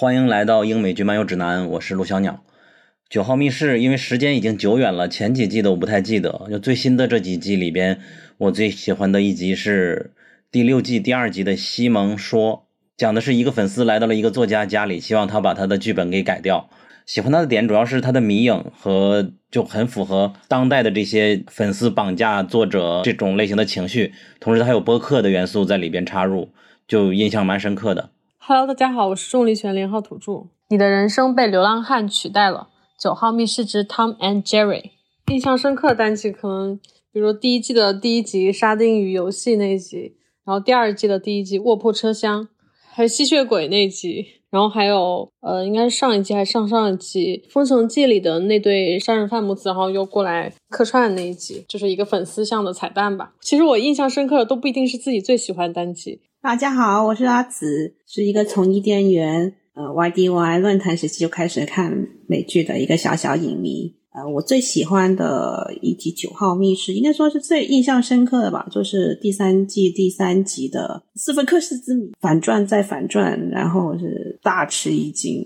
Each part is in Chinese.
欢迎来到英美剧漫游指南，我是陆小鸟。九号密室，因为时间已经久远了，前几季的我不太记得。就最新的这几季里边，我最喜欢的一集是第六季第二集的西蒙说，讲的是一个粉丝来到了一个作家家里，希望他把他的剧本给改掉。喜欢他的点主要是他的迷影和就很符合当代的这些粉丝绑架作者这种类型的情绪，同时他有播客的元素在里边插入，就印象蛮深刻的。Hello，大家好，我是重力拳零号土著。你的人生被流浪汉取代了。九号密室之 Tom and Jerry，印象深刻的单集可能，比如第一季的第一集沙丁鱼游戏那一集，然后第二季的第一集卧铺车厢，还有吸血鬼那集，然后还有呃，应该是上一季还是上上一季《封神记》里的那对杀人犯母子，然后又过来客串的那一集，就是一个粉丝向的彩蛋吧。其实我印象深刻的都不一定是自己最喜欢的单集。大家好，我是阿紫，是一个从伊甸园呃 YDY 论坛时期就开始看美剧的一个小小影迷。呃，我最喜欢的一集《九号密室》，应该说是最印象深刻的吧，就是第三季第三集的斯芬克斯之谜，反转再反转，然后是大吃一惊。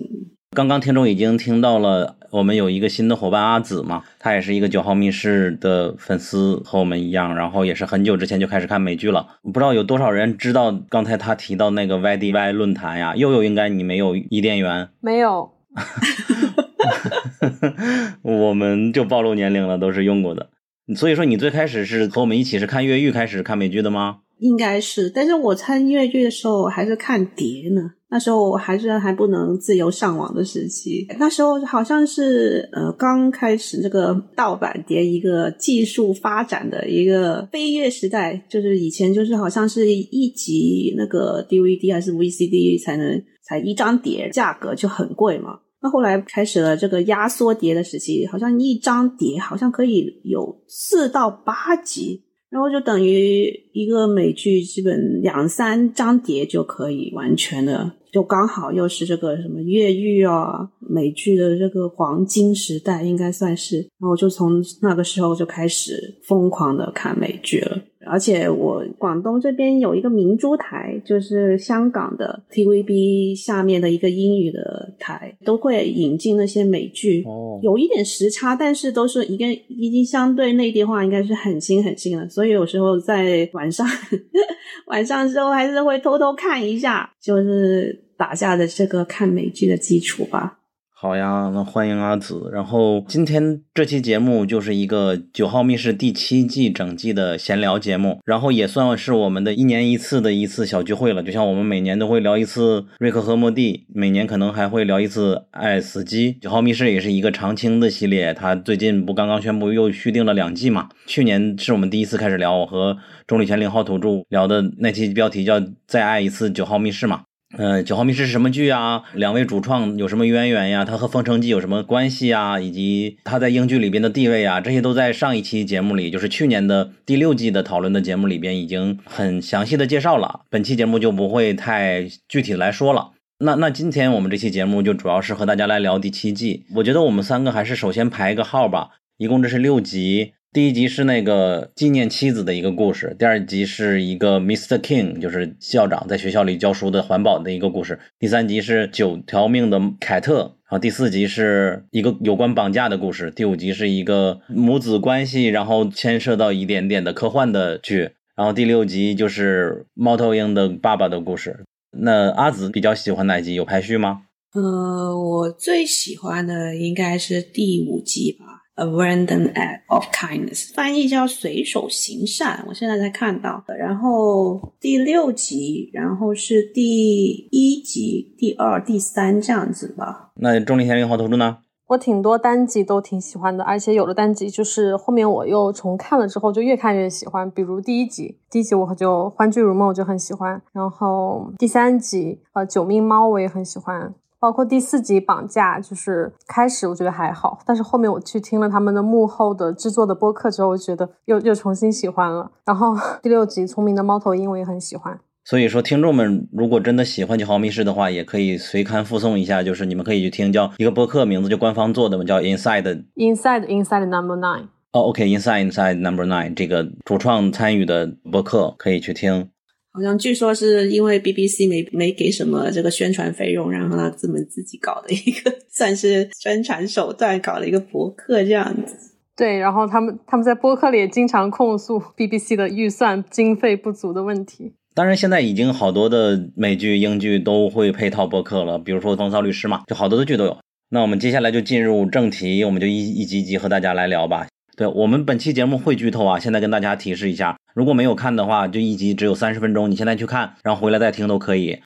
刚刚听众已经听到了，我们有一个新的伙伴阿紫嘛，他也是一个九号密室的粉丝，和我们一样，然后也是很久之前就开始看美剧了。不知道有多少人知道刚才他提到那个 YDY 论坛呀？又有应该你没有伊甸园？没有，我们就暴露年龄了，都是用过的。所以说你最开始是和我们一起是看越狱开始看美剧的吗？应该是，但是我看越剧的时候还是看碟呢。那时候还是还不能自由上网的时期，那时候好像是呃刚开始这个盗版碟一个技术发展的一个飞跃时代，就是以前就是好像是一集那个 DVD 还是 VCD 才能才一张碟，价格就很贵嘛。那后来开始了这个压缩碟的时期，好像一张碟好像可以有四到八集。然后就等于一个美剧，基本两三张碟就可以完全的，就刚好又是这个什么越狱啊，美剧的这个黄金时代，应该算是。然后就从那个时候就开始疯狂的看美剧了。而且我广东这边有一个明珠台，就是香港的 TVB 下面的一个英语的台，都会引进那些美剧。哦，有一点时差，但是都是一个已经相对内地化，应该是很新很新了。所以有时候在晚上 晚上之后还是会偷偷看一下，就是打下的这个看美剧的基础吧。好呀，那欢迎阿紫。然后今天这期节目就是一个《九号密室》第七季整季的闲聊节目，然后也算是我们的一年一次的一次小聚会了。就像我们每年都会聊一次《瑞克和莫蒂》，每年可能还会聊一次《爱死机》。《九号密室》也是一个常青的系列，它最近不刚刚宣布又续订了两季嘛？去年是我们第一次开始聊，我和钟立权零号土著聊的那期标题叫“再爱一次九号密室”嘛。嗯，九号密室是什么剧啊？两位主创有什么渊源呀？他和《封城记》有什么关系啊？以及他在英剧里边的地位啊？这些都在上一期节目里，就是去年的第六季的讨论的节目里边已经很详细的介绍了。本期节目就不会太具体来说了。那那今天我们这期节目就主要是和大家来聊第七季。我觉得我们三个还是首先排一个号吧。一共这是六集。第一集是那个纪念妻子的一个故事，第二集是一个 Mr. King，就是校长在学校里教书的环保的一个故事，第三集是九条命的凯特，然后第四集是一个有关绑架的故事，第五集是一个母子关系，然后牵涉到一点点的科幻的剧，然后第六集就是猫头鹰的爸爸的故事。那阿紫比较喜欢哪集？有排序吗？呃，我最喜欢的应该是第五集吧。A random act of kindness，翻译叫随手行善。我现在才看到的。然后第六集，然后是第一集、第二、第三这样子吧。那钟离贤零号投注呢？我挺多单集都挺喜欢的，而且有的单集就是后面我又重看了之后就越看越喜欢。比如第一集，第一集我就欢聚如梦，我就很喜欢。然后第三集，呃，九命猫我也很喜欢。包括第四集绑架，就是开始我觉得还好，但是后面我去听了他们的幕后的制作的播客之后，我觉得又又重新喜欢了。然后 第六集聪明的猫头鹰我也很喜欢。所以说，听众们如果真的喜欢九号密室的话，也可以随刊附送一下，就是你们可以去听，叫一个播客名字就官方做的嘛，叫 Inside Inside Inside Number Nine。哦，OK，Inside Inside Number Nine 这个主创参与的播客可以去听。好像据说是因为 BBC 没没给什么这个宣传费用，然后他自们自己搞的一个 算是宣传手段，搞了一个博客这样子。对，然后他们他们在博客里也经常控诉 BBC 的预算经费不足的问题。当然，现在已经好多的美剧、英剧都会配套播客了，比如说《风骚律师》嘛，就好多的剧都有。那我们接下来就进入正题，我们就一一集一集和大家来聊吧。对我们本期节目会剧透啊，现在跟大家提示一下，如果没有看的话，就一集只有三十分钟，你现在去看，然后回来再听都可以。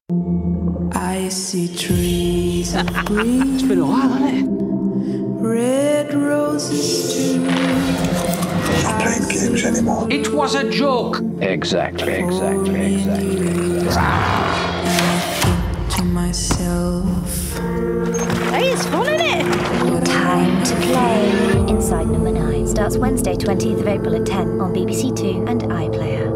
I see trees of green. It's been a while, hasn't it? Red roses too. Not playing games anymore. It was a joke. Exactly, exactly, exactly. To myself. Hey, it's fun, isn't it? Time to play. Inside Number 9 starts Wednesday, 20th of April at 10 on BBC Two and iPlayer.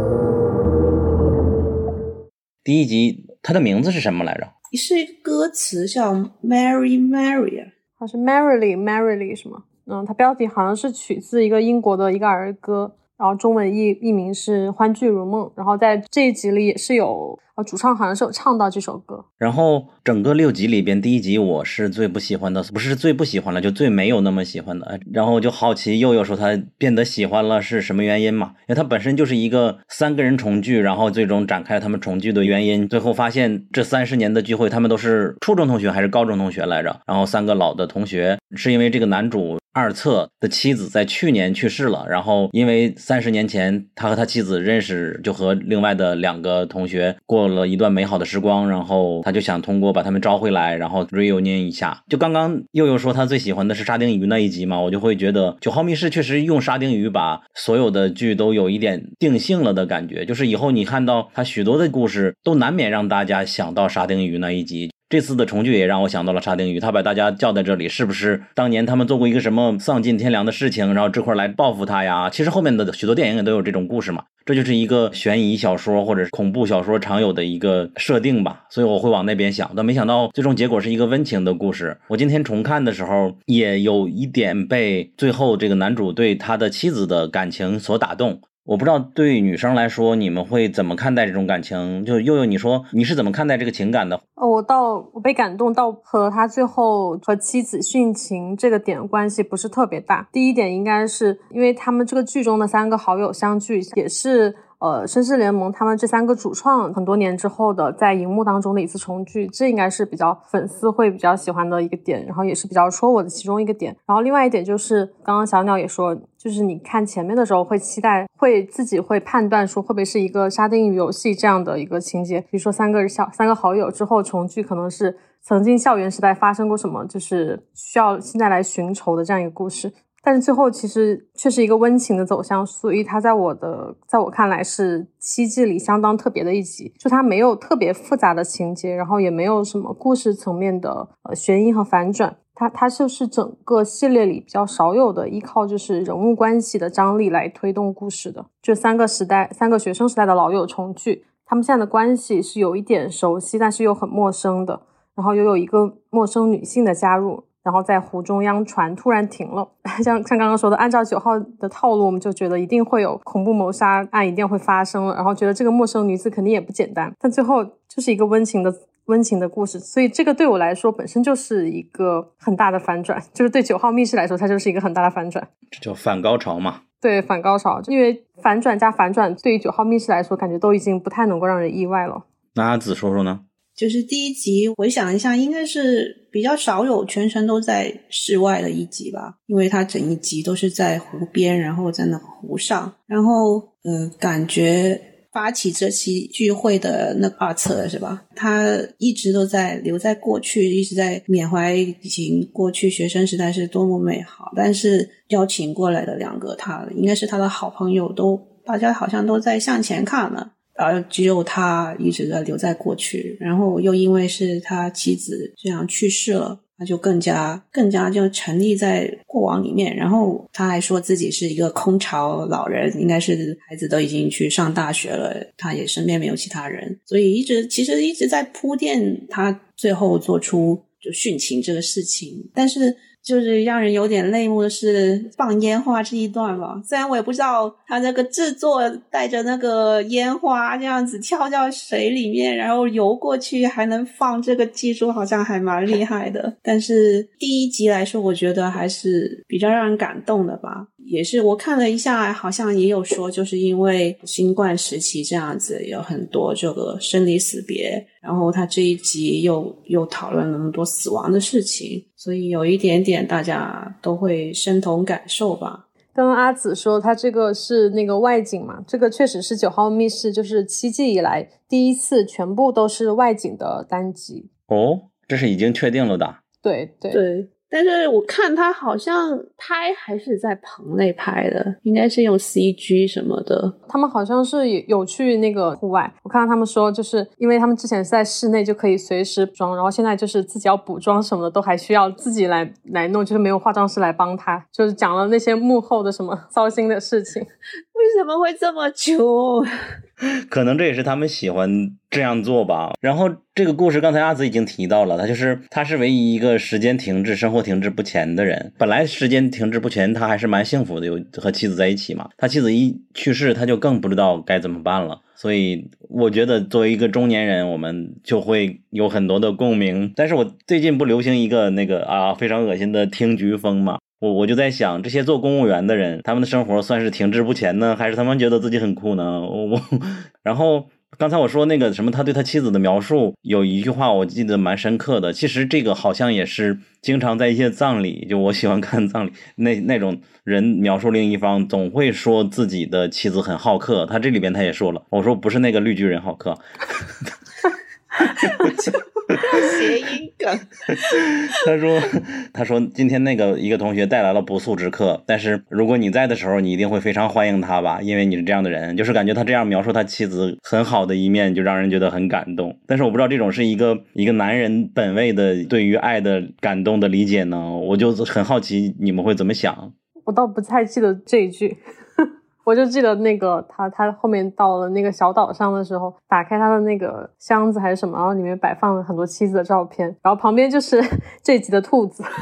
第一集，它的名字是什么来着？是一个歌词，叫 Mary Mary 啊，它是 Merrily Merrily 是吗？嗯，它标题好像是取自一个英国的一个儿歌，然后中文译译名是《欢聚如梦》，然后在这一集里也是有。啊主唱好像是有唱到这首歌，然后整个六集里边，第一集我是最不喜欢的，不是最不喜欢了，就最没有那么喜欢的。然后就好奇佑佑说他变得喜欢了是什么原因嘛？因为他本身就是一个三个人重聚，然后最终展开他们重聚的原因。最后发现这三十年的聚会，他们都是初中同学还是高中同学来着？然后三个老的同学是因为这个男主二册的妻子在去年去世了，然后因为三十年前他和他妻子认识，就和另外的两个同学过。过了一段美好的时光，然后他就想通过把他们招回来，然后 reunion 一下。就刚刚佑佑说他最喜欢的是沙丁鱼那一集嘛，我就会觉得《九号密室》确实用沙丁鱼把所有的剧都有一点定性了的感觉。就是以后你看到他许多的故事，都难免让大家想到沙丁鱼那一集。这次的重聚也让我想到了沙丁鱼，他把大家叫在这里，是不是当年他们做过一个什么丧尽天良的事情，然后这块来报复他呀？其实后面的许多电影也都有这种故事嘛。这就是一个悬疑小说或者是恐怖小说常有的一个设定吧，所以我会往那边想，但没想到最终结果是一个温情的故事。我今天重看的时候，也有一点被最后这个男主对他的妻子的感情所打动。我不知道对女生来说，你们会怎么看待这种感情？就悠悠，你说你是怎么看待这个情感的？哦，我到我被感动到和他最后和妻子殉情这个点关系不是特别大。第一点应该是因为他们这个剧中的三个好友相聚，也是。呃，绅士联盟他们这三个主创很多年之后的在荧幕当中的一次重聚，这应该是比较粉丝会比较喜欢的一个点，然后也是比较戳我的其中一个点。然后另外一点就是，刚刚小鸟也说，就是你看前面的时候会期待，会自己会判断说会不会是一个沙丁鱼游戏这样的一个情节，比如说三个小三个好友之后重聚，可能是曾经校园时代发生过什么，就是需要现在来寻仇的这样一个故事。但是最后其实却是一个温情的走向，所以它在我的在我看来是七季里相当特别的一集。就它没有特别复杂的情节，然后也没有什么故事层面的呃悬疑和反转。它它就是整个系列里比较少有的依靠就是人物关系的张力来推动故事的。就三个时代，三个学生时代的老友重聚，他们现在的关系是有一点熟悉，但是又很陌生的。然后又有一个陌生女性的加入。然后在湖中央，船突然停了。像像刚刚说的，按照九号的套路，我们就觉得一定会有恐怖谋杀案，一定会发生了。然后觉得这个陌生女子肯定也不简单。但最后就是一个温情的温情的故事，所以这个对我来说本身就是一个很大的反转。就是对九号密室来说，它就是一个很大的反转。这叫反高潮嘛？对，反高潮。因为反转加反转，对于九号密室来说，感觉都已经不太能够让人意外了。那阿紫说说呢？就是第一集，回想一下，应该是比较少有全程都在室外的一集吧，因为它整一集都是在湖边，然后在那湖上，然后呃，感觉发起这期聚会的那二册是吧？他一直都在留在过去，一直在缅怀以前过去学生时代是多么美好，但是邀请过来的两个他应该是他的好朋友，都大家好像都在向前看了。而只有他一直在留在过去，然后又因为是他妻子这样去世了，他就更加更加就沉溺在过往里面。然后他还说自己是一个空巢老人，应该是孩子都已经去上大学了，他也身边没有其他人，所以一直其实一直在铺垫他最后做出就殉情这个事情。但是就是让人有点泪目的是放烟花这一段吧。虽然我也不知道他那个制作带着那个烟花这样子跳到水里面，然后游过去还能放这个技术，好像还蛮厉害的。但是第一集来说，我觉得还是比较让人感动的吧。也是我看了一下，好像也有说，就是因为新冠时期这样子，有很多这个生离死别，然后他这一集又又讨论了那么多死亡的事情，所以有一点点大家都会身同感受吧。刚刚阿紫说他这个是那个外景嘛，这个确实是九号密室，就是七季以来第一次全部都是外景的单集。哦，这是已经确定了的。对对对。但是我看他好像拍还是在棚内拍的，应该是用 CG 什么的。他们好像是有去那个户外，我看到他们说，就是因为他们之前是在室内就可以随时补妆，然后现在就是自己要补妆什么的都还需要自己来来弄，就是没有化妆师来帮他，就是讲了那些幕后的什么 糟心的事情。为什么会这么 穷？可能这也是他们喜欢这样做吧。然后这个故事，刚才阿紫已经提到了，他就是他是唯一一个时间停滞、生活停滞不前的人。本来时间停滞不前，他还是蛮幸福的，有和妻子在一起嘛。他妻子一去世，他就更不知道该怎么办了。所以我觉得，作为一个中年人，我们就会有很多的共鸣。但是我最近不流行一个那个啊非常恶心的听菊风嘛。我我就在想，这些做公务员的人，他们的生活算是停滞不前呢，还是他们觉得自己很酷呢？我，然后刚才我说那个什么，他对他妻子的描述有一句话，我记得蛮深刻的。其实这个好像也是经常在一些葬礼，就我喜欢看葬礼那那种人描述另一方，总会说自己的妻子很好客。他这里边他也说了，我说不是那个绿巨人好客。谐音梗。他说：“他说今天那个一个同学带来了不速之客，但是如果你在的时候，你一定会非常欢迎他吧，因为你是这样的人。就是感觉他这样描述他妻子很好的一面，就让人觉得很感动。但是我不知道这种是一个一个男人本位的对于爱的感动的理解呢？我就很好奇你们会怎么想。我倒不太记得这一句。”我就记得那个他，他后面到了那个小岛上的时候，打开他的那个箱子还是什么，然后里面摆放了很多妻子的照片，然后旁边就是 这集的兔子。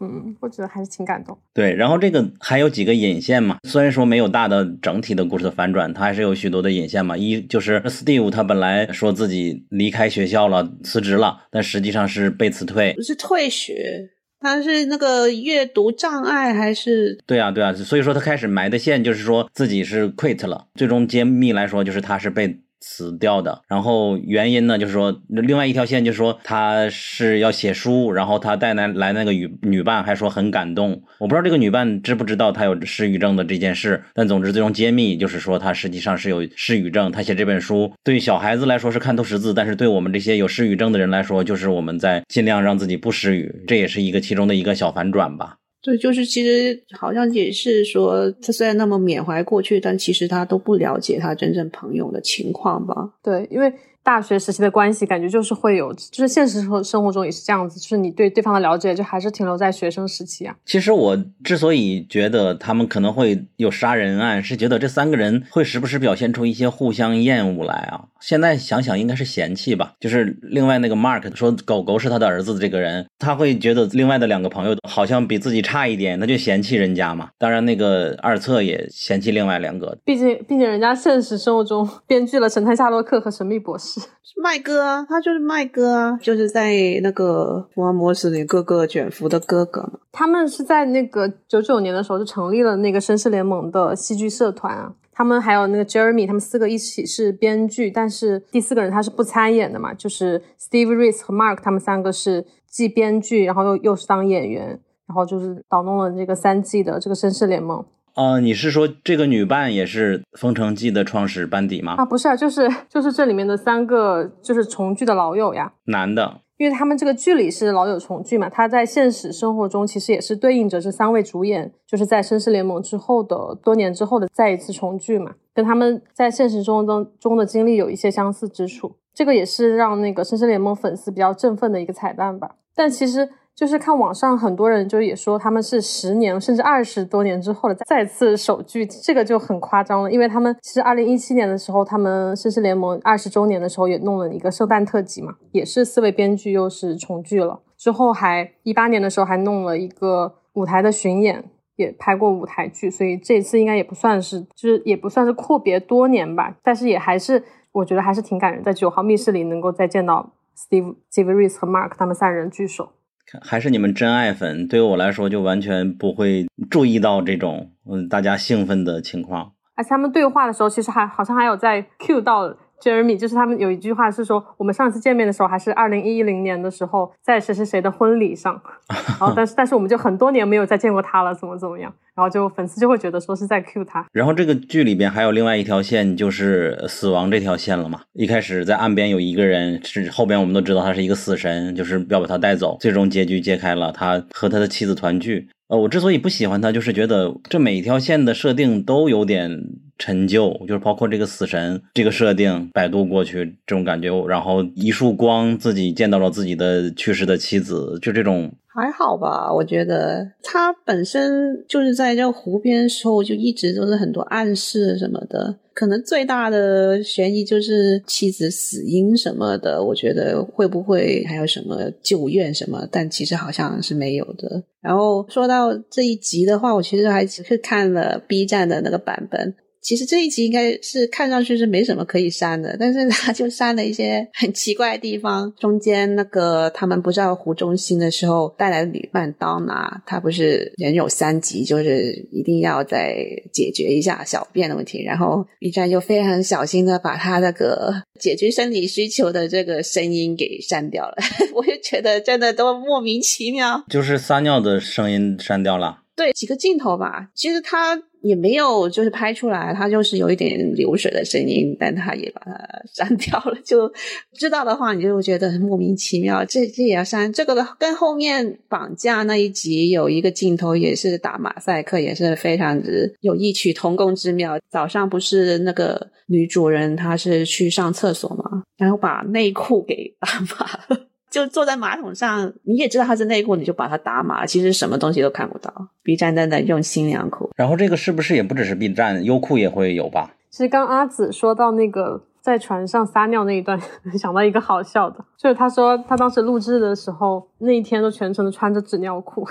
嗯，我觉得还是挺感动。对，然后这个还有几个引线嘛，虽然说没有大的整体的故事的反转，它还是有许多的引线嘛。一就是 Steve 他本来说自己离开学校了，辞职了，但实际上是被辞退，不是退学。他是那个阅读障碍还是？对啊，对啊，所以说他开始埋的线就是说自己是 quit 了，最终揭秘来说就是他是被。辞掉的，然后原因呢，就是说另外一条线就是说他是要写书，然后他带来来那个女女伴还说很感动，我不知道这个女伴知不知道他有失语症的这件事，但总之最终揭秘就是说他实际上是有失语症，他写这本书对小孩子来说是看透识字，但是对我们这些有失语症的人来说，就是我们在尽量让自己不失语，这也是一个其中的一个小反转吧。对，就是其实好像也是说，他虽然那么缅怀过去，但其实他都不了解他真正朋友的情况吧？对，因为。大学时期的关系，感觉就是会有，就是现实生生活中也是这样子，就是你对对方的了解，就还是停留在学生时期啊。其实我之所以觉得他们可能会有杀人案，是觉得这三个人会时不时表现出一些互相厌恶来啊。现在想想，应该是嫌弃吧。就是另外那个 Mark 说狗狗是他的儿子的这个人，他会觉得另外的两个朋友好像比自己差一点，他就嫌弃人家嘛。当然，那个二册也嫌弃另外两个，毕竟毕竟人家现实生活中编剧了《神探夏洛克》和《神秘博士》。麦哥啊，他就是麦哥啊，就是在那个福尔摩斯里哥哥卷福的哥哥嘛。他们是在那个九九年的时候就成立了那个绅士联盟的戏剧社团啊。他们还有那个 Jeremy，他们四个一起是编剧，但是第四个人他是不参演的嘛，就是 Steve Reese 和 Mark，他们三个是既编剧，然后又又是当演员，然后就是导弄了这个三季的这个绅士联盟。呃，你是说这个女伴也是《封城记》的创始班底吗？啊，不是啊，就是就是这里面的三个就是重聚的老友呀，男的，因为他们这个剧里是老友重聚嘛，他在现实生活中其实也是对应着这三位主演，就是在《绅士联盟》之后的多年之后的再一次重聚嘛，跟他们在现实中中中的经历有一些相似之处，这个也是让那个《绅士联盟》粉丝比较振奋的一个彩蛋吧，但其实。就是看网上很多人就也说他们是十年甚至二十多年之后的再次首聚，这个就很夸张了。因为他们其实二零一七年的时候，他们绅士联盟二十周年的时候也弄了一个圣诞特辑嘛，也是四位编剧又是重聚了。之后还一八年的时候还弄了一个舞台的巡演，也拍过舞台剧，所以这次应该也不算是，就是也不算是阔别多年吧。但是也还是我觉得还是挺感人，在九号密室里能够再见到 Steve、Steve Reese 和 Mark 他们三人聚首。还是你们真爱粉，对于我来说就完全不会注意到这种嗯大家兴奋的情况。而且他们对话的时候，其实还好像还有在 cue 到 Jeremy，就是他们有一句话是说，我们上次见面的时候还是二零一零年的时候，在谁谁谁的婚礼上，然后但是但是我们就很多年没有再见过他了，怎么怎么样，然后就粉丝就会觉得说是在 cue 他。然后这个剧里边还有另外一条线，就是死亡这条线了嘛。一开始在岸边有一个人，是后边我们都知道他是一个死神，就是要把他带走。最终结局揭开了，他和他的妻子团聚。呃，我之所以不喜欢他，就是觉得这每一条线的设定都有点陈旧，就是包括这个死神这个设定，摆渡过去这种感觉，然后一束光自己见到了自己的去世的妻子，就这种还好吧，我觉得他本身就是在这湖边时候，就一直都是很多暗示什么的。可能最大的悬疑就是妻子死因什么的，我觉得会不会还有什么旧怨什么？但其实好像是没有的。然后说到这一集的话，我其实还只是看了 B 站的那个版本。其实这一集应该是看上去是没什么可以删的，但是他就删了一些很奇怪的地方。中间那个他们不知道湖中心的时候带来的女伴刀拿，她不是人有三急，就是一定要再解决一下小便的问题。然后 B 站就非常小心的把他那个解决生理需求的这个声音给删掉了。我就觉得真的都莫名其妙，就是撒尿的声音删掉了。对几个镜头吧，其实他。也没有，就是拍出来，它就是有一点流水的声音，但他也把它 删掉了。就知道的话，你就觉得莫名其妙。这这也要删？这个跟后面绑架那一集有一个镜头也是打马赛克，也是非常之有异曲同工之妙。早上不是那个女主人她是去上厕所嘛，然后把内裤给打 码了。就坐在马桶上，你也知道它是内裤，你就把它打码，其实什么东西都看不到。B 站真的用心良苦。然后这个是不是也不只是 B 站，优酷也会有吧？其实刚阿紫说到那个在船上撒尿那一段，想到一个好笑的，就是他说他当时录制的时候，那一天都全程都穿着纸尿裤。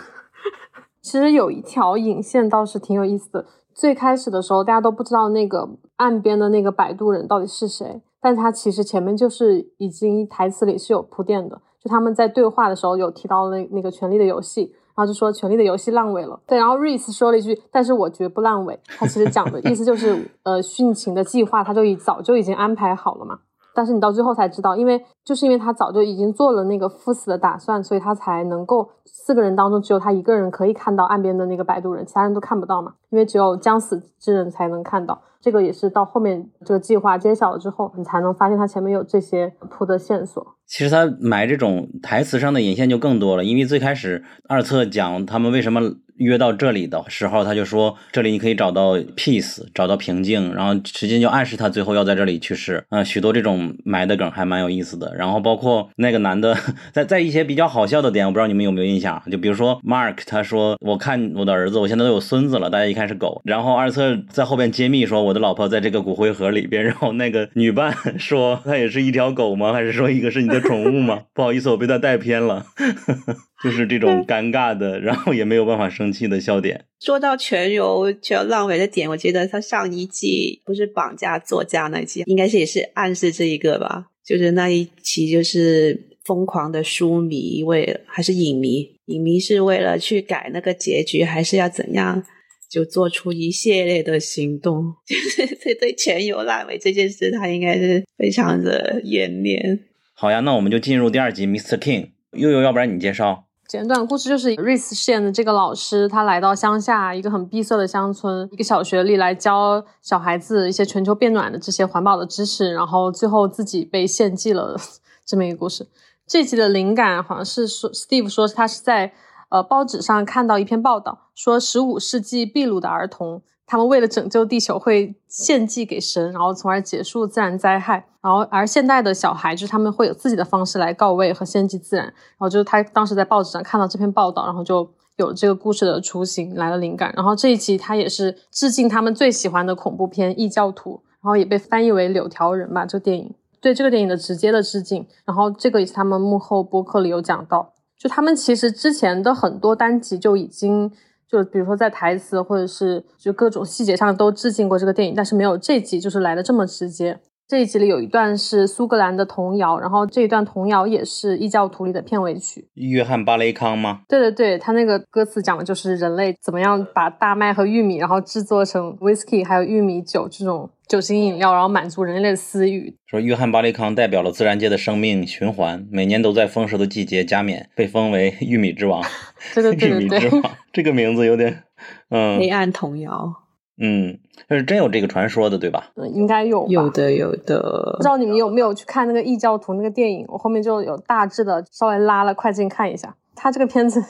其实有一条引线倒是挺有意思的。最开始的时候，大家都不知道那个岸边的那个摆渡人到底是谁，但他其实前面就是已经台词里是有铺垫的。就他们在对话的时候有提到那那个《权力的游戏》，然后就说《权力的游戏》烂尾了。对，然后 Reese 说了一句：“但是我绝不烂尾。”他其实讲的意思就是，呃，殉情的计划他就已早就已经安排好了嘛。但是你到最后才知道，因为就是因为他早就已经做了那个赴死的打算，所以他才能够四个人当中只有他一个人可以看到岸边的那个摆渡人，其他人都看不到嘛。因为只有将死之人才能看到。这个也是到后面这个计划揭晓了之后，你才能发现他前面有这些铺的线索。其实他埋这种台词上的引线就更多了，因为最开始二册讲他们为什么。约到这里的时候，他就说这里你可以找到 peace，找到平静，然后直接就暗示他最后要在这里去世。嗯，许多这种埋的梗还蛮有意思的。然后包括那个男的，在在一些比较好笑的点，我不知道你们有没有印象？就比如说 Mark，他说我看我的儿子，我现在都有孙子了，大家一看是狗。然后二侧在后边揭秘说我的老婆在这个骨灰盒里边。然后那个女伴 说她也是一条狗吗？还是说一个是你的宠物吗？不好意思，我被他带偏了。就是这种尴尬的，然后也没有办法生气的笑点。说到全游全烂尾的点，我觉得他上一季不是绑架作家那一期，应该是也是暗示这一个吧。就是那一期，就是疯狂的书迷为还是影迷，影迷是为了去改那个结局，还是要怎样，就做出一系列的行动。就是对对全游烂尾这件事，他应该是非常的怨念。好呀，那我们就进入第二集，Mr. King。悠悠，要不然你介绍。简短故事就是瑞斯饰演的这个老师，他来到乡下一个很闭塞的乡村，一个小学里来教小孩子一些全球变暖的这些环保的知识，然后最后自己被献祭了这么一个故事。这集的灵感好像是说，Steve 说他是在呃报纸上看到一篇报道，说十五世纪秘鲁的儿童。他们为了拯救地球会献祭给神，然后从而结束自然灾害。然后而现代的小孩就是他们会有自己的方式来告慰和献祭自然。然后就是他当时在报纸上看到这篇报道，然后就有这个故事的雏形来了灵感。然后这一集他也是致敬他们最喜欢的恐怖片《异教徒》，然后也被翻译为《柳条人》吧，这个电影对这个电影的直接的致敬。然后这个也是他们幕后播客里有讲到。就他们其实之前的很多单集就已经，就比如说在台词或者是就各种细节上都致敬过这个电影，但是没有这集就是来的这么直接。这一集里有一段是苏格兰的童谣，然后这一段童谣也是异教徒里的片尾曲。约翰巴雷康吗？对对对，他那个歌词讲的就是人类怎么样把大麦和玉米，然后制作成 whisky 还有玉米酒这种酒精饮料，然后满足人类的私欲。说约翰巴雷康代表了自然界的生命循环，每年都在丰收的季节加冕，被封为玉米之王。对对对对对，这个名字有点嗯，黑暗童谣。嗯，就是真有这个传说的，对吧？嗯，应该有，有的，有的。不知道你们有没有去看那个异教徒那个电影？我后面就有大致的稍微拉了快进看一下。他这个片子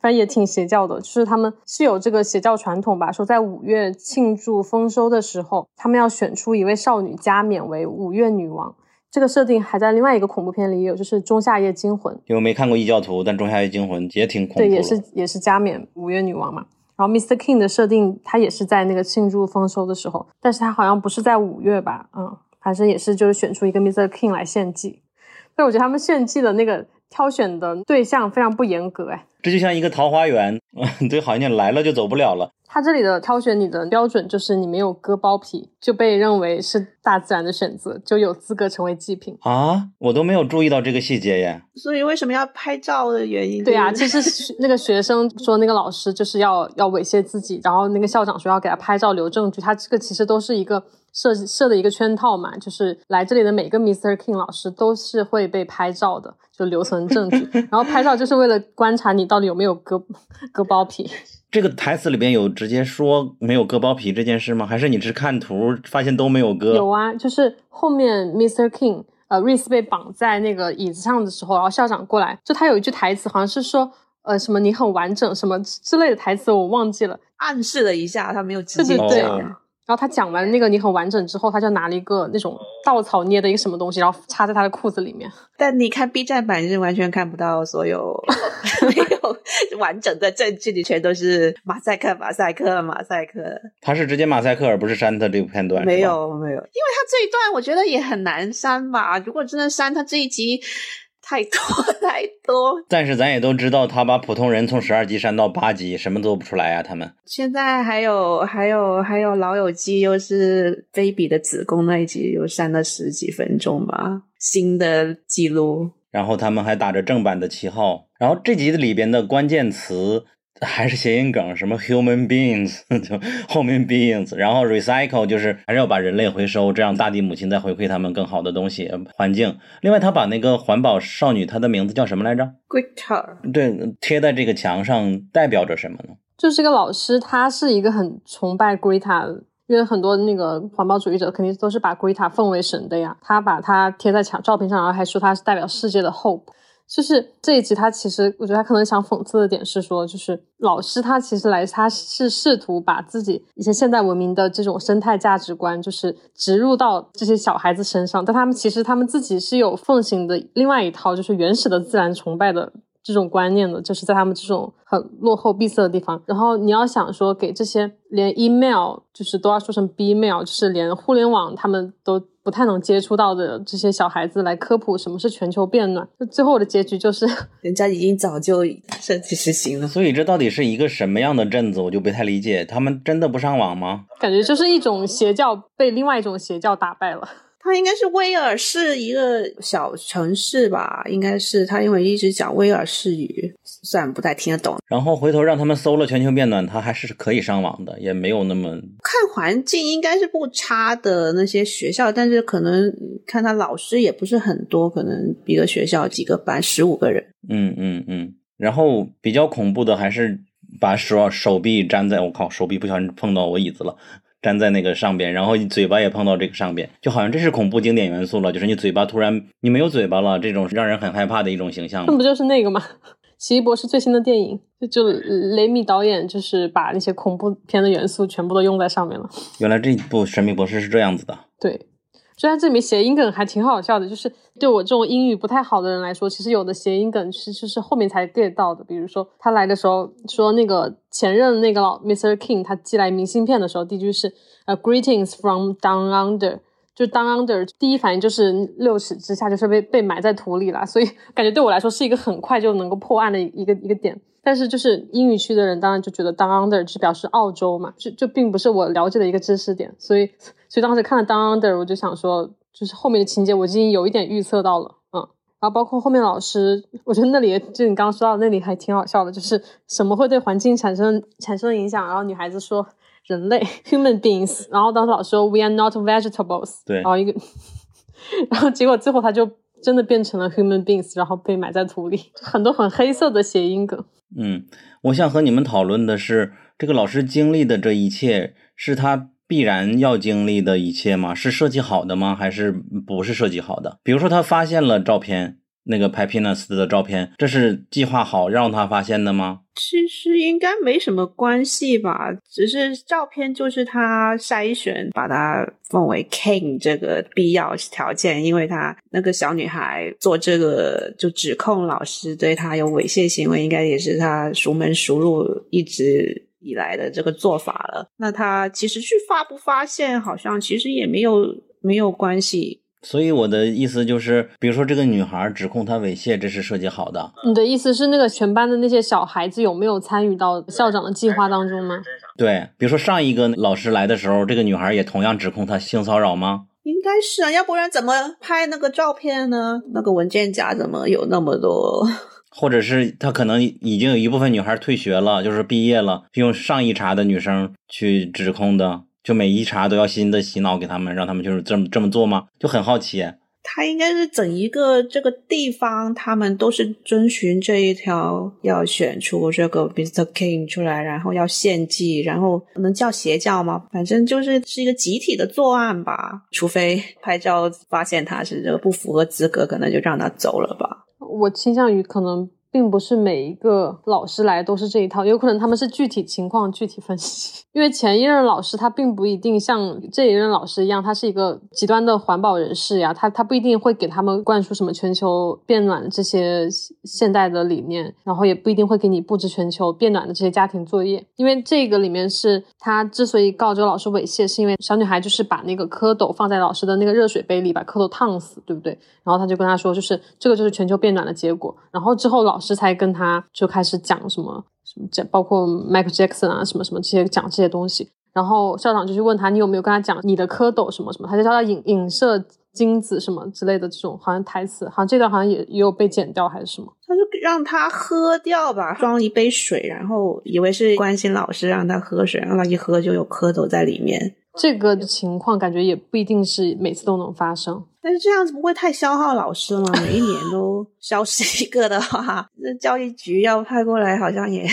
反正也挺邪教的，就是他们是有这个邪教传统吧？说在五月庆祝丰收的时候，他们要选出一位少女加冕为五月女王。这个设定还在另外一个恐怖片里有，就是《仲夏夜惊魂》。因为没看过异教徒，但《仲夏夜惊魂》也挺恐怖。对，也是也是加冕五月女王嘛。然后，Mr. King 的设定，他也是在那个庆祝丰收的时候，但是他好像不是在五月吧？嗯，反正也是就是选出一个 Mr. King 来献祭。但我觉得他们献祭的那个挑选的对象非常不严格，哎，这就像一个桃花源，对，好像来了就走不了了。他这里的挑选你的标准就是你没有割包皮，就被认为是大自然的选择，就有资格成为祭品啊！我都没有注意到这个细节耶。所以为什么要拍照的原因？对啊，其实那个学生说那个老师就是要要猥亵自己，然后那个校长说要给他拍照留证据，他这个其实都是一个设设的一个圈套嘛，就是来这里的每个 Mr. King 老师都是会被拍照的，就留存证据，然后拍照就是为了观察你到底有没有割割包皮。这个台词里边有直接说没有割包皮这件事吗？还是你是看图发现都没有割？有啊，就是后面 Mr. King，呃，瑞斯被绑在那个椅子上的时候，然后校长过来，就他有一句台词，好像是说，呃，什么你很完整，什么之类的台词，我忘记了，暗示了一下，他没有直接讲。然后他讲完那个你很完整之后，他就拿了一个那种稻草捏的一个什么东西，然后插在他的裤子里面。但你看 B 站版是完全看不到所有 没有完整的证据，里全都是马赛克、马赛克、马赛克。他是直接马赛克，而不是删他这个片段。没有没有，因为他这一段我觉得也很难删吧。如果真的删，他这一集。太多 太多，但是咱也都知道，他把普通人从十二级删到八级，什么做不出来啊！他们现在还有还有还有老友记，又是菲比的子宫那一集，又删了十几分钟吧，新的记录。然后他们还打着正版的旗号，然后这集的里边的关键词。还是谐音梗，什么 human beings 就后面 beings，然后 recycle 就是还是要把人类回收，这样大地母亲再回馈他们更好的东西环境。另外，他把那个环保少女，她的名字叫什么来着？Greta。对，贴在这个墙上代表着什么呢？就是个老师，他是一个很崇拜 Greta，因为很多那个环保主义者肯定都是把 Greta 奉为神的呀。他把它贴在墙照片上，然后还说他是代表世界的 hope。就是这一集，他其实我觉得他可能想讽刺的点是说，就是老师他其实来他是试图把自己一些现代文明的这种生态价值观，就是植入到这些小孩子身上，但他们其实他们自己是有奉行的另外一套，就是原始的自然崇拜的这种观念的，就是在他们这种很落后闭塞的地方。然后你要想说给这些连 email 就是都要说成 b mail，就是连互联网他们都。不太能接触到的这些小孩子来科普什么是全球变暖，最后的结局就是 人家已经早就身体实行了。所以这到底是一个什么样的镇子，我就不太理解。他们真的不上网吗？感觉就是一种邪教被另外一种邪教打败了。它应该是威尔士一个小城市吧？应该是他，因为一直讲威尔士语，虽然不太听得懂。然后回头让他们搜了全球变暖，他还是可以上网的，也没有那么看环境应该是不差的那些学校，但是可能看他老师也不是很多，可能一个学校几个班十五个人。嗯嗯嗯。然后比较恐怖的还是把手手臂粘在我靠，手臂不小心碰到我椅子了。粘在那个上边，然后你嘴巴也碰到这个上边，就好像这是恐怖经典元素了，就是你嘴巴突然你没有嘴巴了，这种让人很害怕的一种形象。那不就是那个吗？奇异博士最新的电影，就就雷米导演就是把那些恐怖片的元素全部都用在上面了。原来这一部神秘博士是这样子的。对。虽然这里面谐音梗还挺好笑的，就是对我这种英语不太好的人来说，其实有的谐音梗是就是后面才 get 到的。比如说他来的时候说那个前任那个老 Mr. King 他寄来明信片的时候，第一句是呃 Greetings from down under，就 under，第一反应就是六尺之下就是被被埋在土里了，所以 感觉对我来说是一个很快就能够破案的一个一个点。但是就是英语区的人当然就觉得 under 是表示澳洲嘛，就就并不是我了解的一个知识点，所以所以当时看了 under，我就想说，就是后面的情节我已经有一点预测到了，嗯，然后包括后面老师，我觉得那里就你刚刚说到那里还挺好笑的，就是什么会对环境产生产生影响，然后女孩子说人类 human beings，然后当时老师说 we are not vegetables，对，然后一个，然后结果最后他就真的变成了 human beings，然后被埋在土里，很多很黑色的谐音梗。嗯，我想和你们讨论的是，这个老师经历的这一切，是他必然要经历的一切吗？是设计好的吗？还是不是设计好的？比如说，他发现了照片。那个拍 Peanuts 的照片，这是计划好让他发现的吗？其实应该没什么关系吧，只是照片就是他筛选，把它奉为 King 这个必要条件，因为他那个小女孩做这个就指控老师对他有猥亵行为，应该也是他熟门熟路一直以来的这个做法了。那他其实去发不发现，好像其实也没有没有关系。所以我的意思就是，比如说这个女孩指控他猥亵，这是设计好的。你的意思是，那个全班的那些小孩子有没有参与到校长的计划当中吗？对，比如说上一个老师来的时候，这个女孩也同样指控他性骚扰吗？应该是啊，要不然怎么拍那个照片呢？那个文件夹怎么有那么多？或者是他可能已经有一部分女孩退学了，就是毕业了，用上一茬的女生去指控的。就每一茬都要新的洗脑给他们，让他们就是这么这么做吗？就很好奇。他应该是整一个这个地方，他们都是遵循这一条，要选出这个 Mr. King 出来，然后要献祭，然后能叫邪教吗？反正就是是一个集体的作案吧。除非 拍照发现他是这个不符合资格，可能就让他走了吧。我倾向于可能。并不是每一个老师来都是这一套，有可能他们是具体情况具体分析。因为前一任老师他并不一定像这一任老师一样，他是一个极端的环保人士呀，他他不一定会给他们灌输什么全球变暖这些现代的理念，然后也不一定会给你布置全球变暖的这些家庭作业。因为这个里面是他之所以告这个老师猥亵，是因为小女孩就是把那个蝌蚪放在老师的那个热水杯里，把蝌蚪烫死，对不对？然后他就跟他说，就是这个就是全球变暖的结果。然后之后老。师才跟他就开始讲什么什么讲，包括 Michael Jackson 啊什么什么这些讲这些东西。然后校长就去问他，你有没有跟他讲你的蝌蚪什么什么？他就叫他影影射精子什么之类的这种好像台词，好像这段好像也也有被剪掉还是什么？他就让他喝掉吧，装一杯水，然后以为是关心老师让他喝水，让他一喝就有蝌蚪在里面。这个情况感觉也不一定是每次都能发生，但是这样子不会太消耗老师吗？每一年都消失一个的话，那教育局要派过来，好像也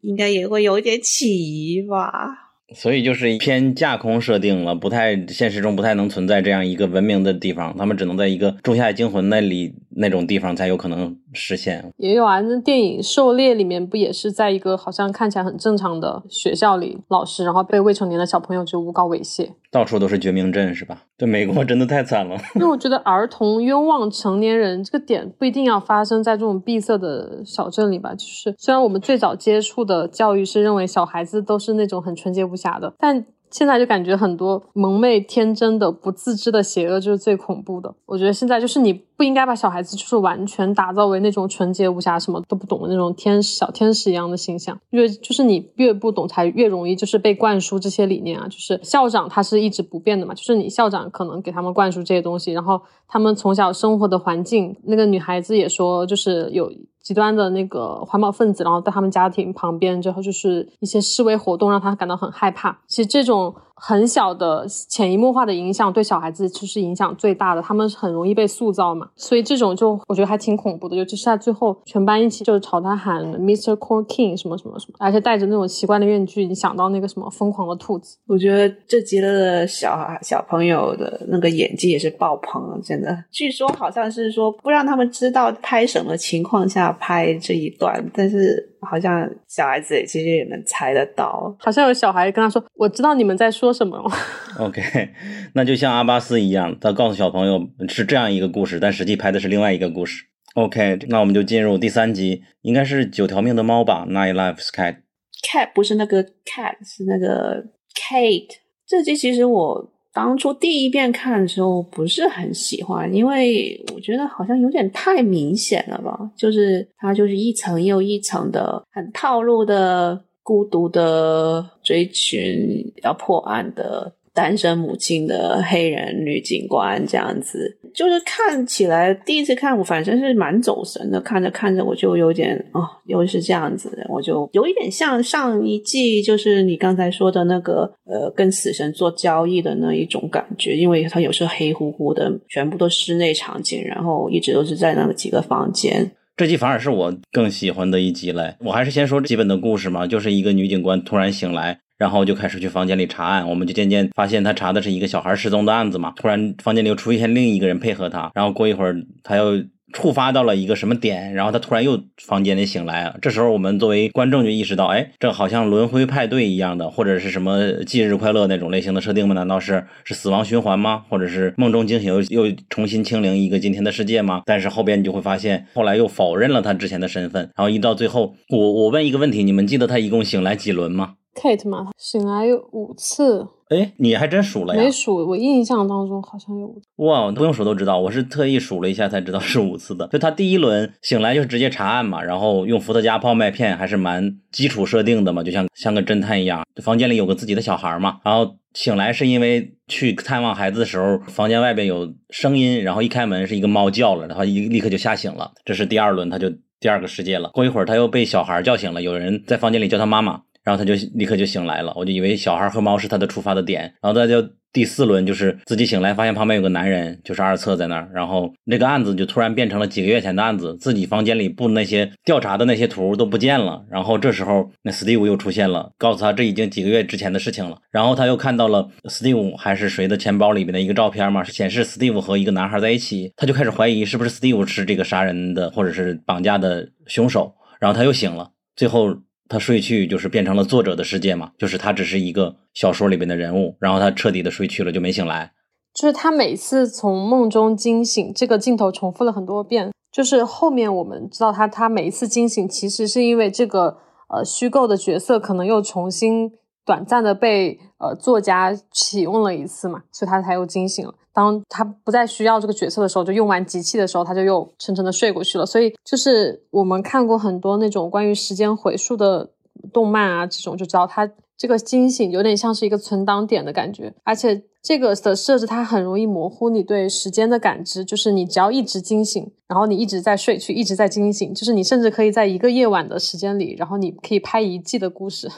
应该也会有一点起疑吧。所以就是偏架空设定了，不太现实中不太能存在这样一个文明的地方，他们只能在一个仲夏惊魂那里那种地方才有可能实现。也有啊，那电影《狩猎》里面不也是在一个好像看起来很正常的学校里，老师然后被未成年的小朋友就诬告猥亵。到处都是绝命镇，是吧？对，美国真的太惨了。因为我觉得 儿童冤枉成年人这个点不一定要发生在这种闭塞的小镇里吧。就是虽然我们最早接触的教育是认为小孩子都是那种很纯洁无瑕的，但。现在就感觉很多萌妹天真的不自知的邪恶就是最恐怖的。我觉得现在就是你不应该把小孩子就是完全打造为那种纯洁无瑕、什么都不懂的那种天使小天使一样的形象，因为就是你越不懂才越容易就是被灌输这些理念啊。就是校长他是一直不变的嘛，就是你校长可能给他们灌输这些东西，然后他们从小生活的环境，那个女孩子也说就是有。极端的那个环保分子，然后在他们家庭旁边，之后就是一些示威活动，让他感到很害怕。其实这种。很小的潜移默化的影响，对小孩子就是影响最大的。他们很容易被塑造嘛，所以这种就我觉得还挺恐怖的。尤其是在最后，全班一起就朝他喊 Mr. Corn King 什么什么什么，而且戴着那种奇怪的面具，你想到那个什么疯狂的兔子。我觉得这集的小孩小朋友的那个演技也是爆棚了，真的。据说好像是说不让他们知道拍什么情况下拍这一段，但是。好像小孩子其实也能猜得到，好像有小孩跟他说：“我知道你们在说什么。”OK，那就像阿巴斯一样，他告诉小朋友是这样一个故事，但实际拍的是另外一个故事。OK，那我们就进入第三集，应该是九条命的猫吧？Nine Lives Cat。Cat 不是那个 cat，是那个 Kate。这集其实我当初第一遍看的时候不是很喜欢，因为我觉得好像有点太明显了吧，就是它就是一层又一层的很套路的孤独的追寻要破案的。单身母亲的黑人女警官这样子，就是看起来第一次看我反正是蛮走神的，看着看着我就有点哦，又是这样子的，我就有一点像上一季，就是你刚才说的那个呃，跟死神做交易的那一种感觉，因为它有时候黑乎乎的，全部都室内场景，然后一直都是在那几个房间。这集反而是我更喜欢的一集嘞。我还是先说基本的故事嘛，就是一个女警官突然醒来。然后就开始去房间里查案，我们就渐渐发现他查的是一个小孩失踪的案子嘛。突然房间里又出现另一个人配合他，然后过一会儿他又触发到了一个什么点，然后他突然又房间里醒来。这时候我们作为观众就意识到，哎，这好像轮回派对一样的，或者是什么忌日快乐那种类型的设定吗？难道是是死亡循环吗？或者是梦中惊醒又又重新清零一个今天的世界吗？但是后边你就会发现，后来又否认了他之前的身份，然后一到最后，我我问一个问题，你们记得他一共醒来几轮吗？Kate 嘛，醒来有五次。哎，你还真数了呀？没数，我印象当中好像有。哇，不用数都知道，我是特意数了一下才知道是五次的。就他第一轮醒来就是直接查案嘛，然后用伏特加泡麦片，还是蛮基础设定的嘛，就像像个侦探一样。房间里有个自己的小孩嘛，然后醒来是因为去探望孩子的时候，房间外边有声音，然后一开门是一个猫叫了，然后一立刻就吓醒了。这是第二轮，他就第二个世界了。过一会儿他又被小孩叫醒了，有人在房间里叫他妈妈。然后他就立刻就醒来了，我就以为小孩和猫是他的出发的点。然后他就第四轮就是自己醒来，发现旁边有个男人，就是二侧在那儿。然后那个案子就突然变成了几个月前的案子，自己房间里布那些调查的那些图都不见了。然后这时候那 Steve 又出现了，告诉他这已经几个月之前的事情了。然后他又看到了 Steve 还是谁的钱包里边的一个照片嘛，显示 Steve 和一个男孩在一起。他就开始怀疑是不是 Steve 是这个杀人的或者是绑架的凶手。然后他又醒了，最后。他睡去就是变成了作者的世界嘛，就是他只是一个小说里边的人物，然后他彻底的睡去了，就没醒来。就是他每次从梦中惊醒，这个镜头重复了很多遍。就是后面我们知道他，他每一次惊醒，其实是因为这个呃虚构的角色可能又重新短暂的被呃作家启用了一次嘛，所以他才又惊醒了。当他不再需要这个角色的时候，就用完集气的时候，他就又沉沉的睡过去了。所以就是我们看过很多那种关于时间回溯的动漫啊，这种就知道他这个惊醒有点像是一个存档点的感觉，而且这个的设置它很容易模糊你对时间的感知，就是你只要一直惊醒，然后你一直在睡去，一直在惊醒，就是你甚至可以在一个夜晚的时间里，然后你可以拍一季的故事。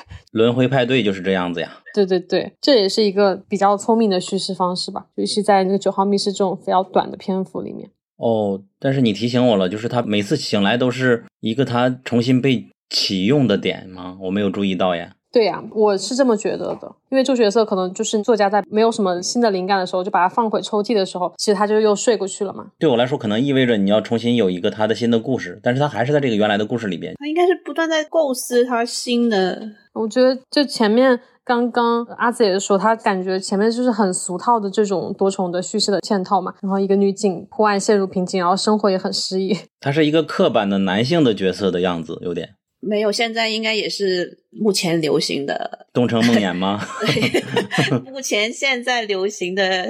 轮回派对就是这样子呀。对对对，这也是一个比较聪明的叙事方式吧，尤其在那个九号密室这种比较短的篇幅里面。哦，但是你提醒我了，就是他每次醒来都是一个他重新被启用的点吗？我没有注意到呀。对呀，我是这么觉得的，因为这个角色可能就是作家在没有什么新的灵感的时候，就把它放回抽屉的时候，其实他就又睡过去了嘛。对我来说，可能意味着你要重新有一个他的新的故事，但是他还是在这个原来的故事里边。他应该是不断在构思他新的。我觉得就前面刚刚阿紫也是说，他感觉前面就是很俗套的这种多重的叙事的嵌套嘛，然后一个女警破案陷入瓶颈，然后生活也很失意。他是一个刻板的男性的角色的样子，有点。没有，现在应该也是目前流行的东城梦魇吗？对，目前现在流行的